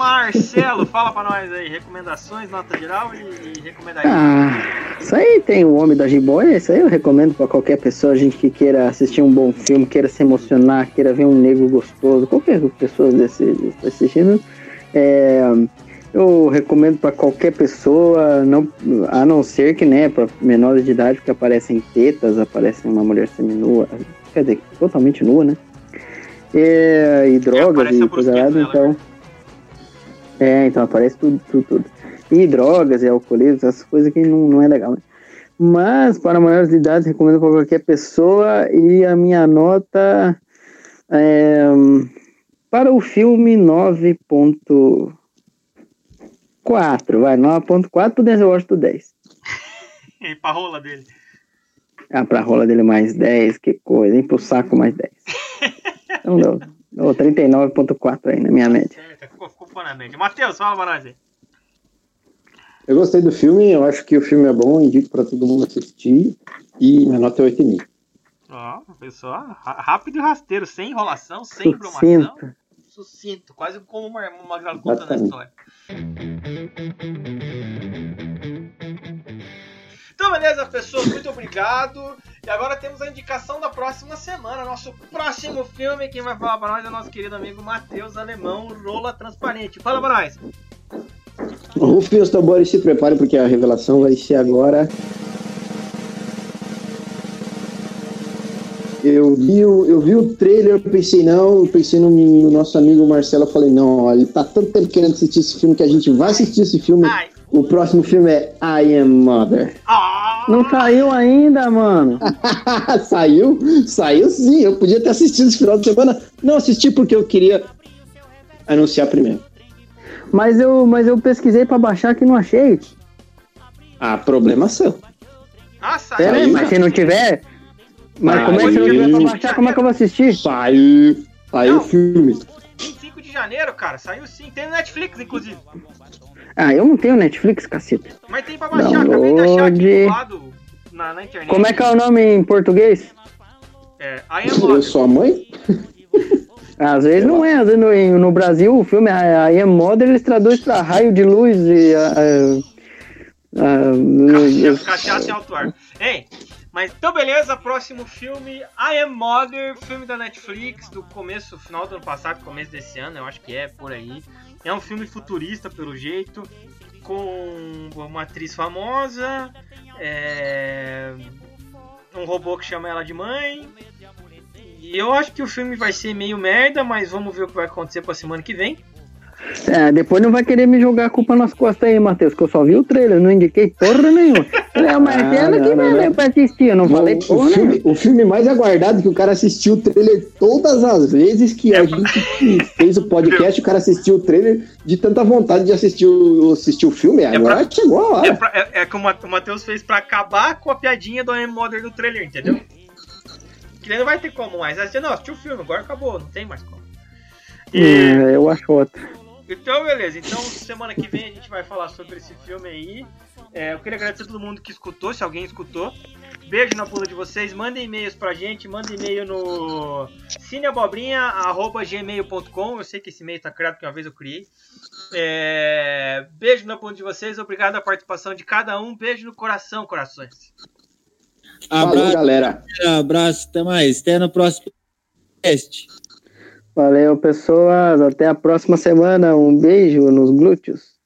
Marcelo, fala pra nós aí, recomendações, nota geral e, e recomendaria. Ah, isso aí tem o Homem da Jiboia, isso aí eu recomendo pra qualquer pessoa, gente que queira assistir um bom filme, queira se emocionar, queira ver um negro gostoso, qualquer pessoa desse, desse gênero. É, eu recomendo pra qualquer pessoa, não, a não ser que, né, pra menores de idade, porque aparecem tetas, aparece uma mulher seminua, quer dizer, totalmente nua, né? É, e drogas aparece a e coisa lá, então. É, então aparece tudo, tudo, tudo. E drogas e alcoolismo, essas coisas que não, não é legal, né? Mas, para maiores de idade, recomendo para qualquer pessoa. E a minha nota é, para o filme 9.4, vai, 9.4 pro Denzel Washington 10. E pra rola dele. Ah, pra rola dele mais 10, que coisa, hein? Pro saco mais 10. Então deu, deu 39.4 aí na minha média. Certo, ficou, ficou na média. Matheus, fala pra nós aí. Eu gostei do filme, eu acho que o filme é bom, indico pra todo mundo assistir. E minha nota é 8,5. Ó, pessoal, ra- rápido e rasteiro, sem enrolação, sem. Sucinto. Sucinto, quase como uma, uma contando a Exatamente. história. Então, beleza, pessoas, muito obrigado. E agora temos a indicação da próxima semana. Nosso próximo filme, quem vai falar pra nós é o nosso querido amigo Matheus Alemão, Rola Transparente. Fala pra nós. Rufem os tambores se preparem, porque a revelação vai ser agora. Eu vi, o, eu vi o trailer, eu pensei, não, eu pensei no, no nosso amigo Marcelo, eu falei, não, ó, ele tá tanto tempo querendo assistir esse filme que a gente vai assistir esse filme. Ai. O próximo filme é I Am Mother. Ah, Não saiu ainda, mano. saiu? Saiu sim. Eu podia ter assistido esse final de semana. Não assisti porque eu queria anunciar primeiro. Mas eu, mas eu pesquisei pra baixar que não achei. Ah, problema seu. Ah, saiu. Pera mas se não tiver. Mas como é que se não baixar, como é que eu vou assistir? Saiu. Saiu o filme. 25 de janeiro, cara. Saiu sim. Tem no Netflix, inclusive. Ah, eu não tenho Netflix, caceta. Mas tem pra baixar. Acabei de achar aqui Download. do lado na, na internet. Como é que é o nome em português? É, I am Eu Mother. sou a mãe? Às vezes não é, às vezes no, em- no Brasil o filme a, a Ian Mother eles traduzem pra raio de luz e a, a- a- no- Cachaça em alto ar. Hein? Mas então beleza, próximo filme, I Am Mother, filme da Netflix, do começo, final do ano passado, começo desse ano, eu acho que é por aí. É um filme futurista pelo jeito, com uma atriz famosa, é, um robô que chama ela de mãe. E eu acho que o filme vai ser meio merda, mas vamos ver o que vai acontecer pra semana que vem. É, depois não vai querer me jogar a culpa nas costas aí, Matheus, que eu só vi o trailer, não indiquei porra nenhuma. É, mas Ah, ela que não, não, valeu não. pra assistir, eu não falei o, porra nenhuma. filme, o filme mais aguardado que o cara assistiu o trailer todas as vezes que a gente fez o podcast, o cara assistiu o trailer de tanta vontade de assistir o, assistir o filme. Agora chegou a hora. É, pra- é, é como o Matheus fez pra acabar com a piadinha do Am Mother do trailer, entendeu? Que não vai ter como mais. Aí você, não, assistiu o filme, agora acabou, não tem mais como. E- É, eu acho outro. Então, beleza. Então, semana que vem a gente vai falar sobre esse filme aí. É, eu queria agradecer a todo mundo que escutou, se alguém escutou. Beijo na bunda de vocês. Mandem e-mails pra gente. Mandem e-mail no cineabobrinha.gmail.com. Eu sei que esse e-mail tá criado porque uma vez eu criei. É, beijo na bunda de vocês. Obrigado a participação de cada um. Beijo no coração, corações. Falou, Abraço, galera. abraço, até mais. Até no próximo teste. Valeu, pessoas. Até a próxima semana. Um beijo nos glúteos.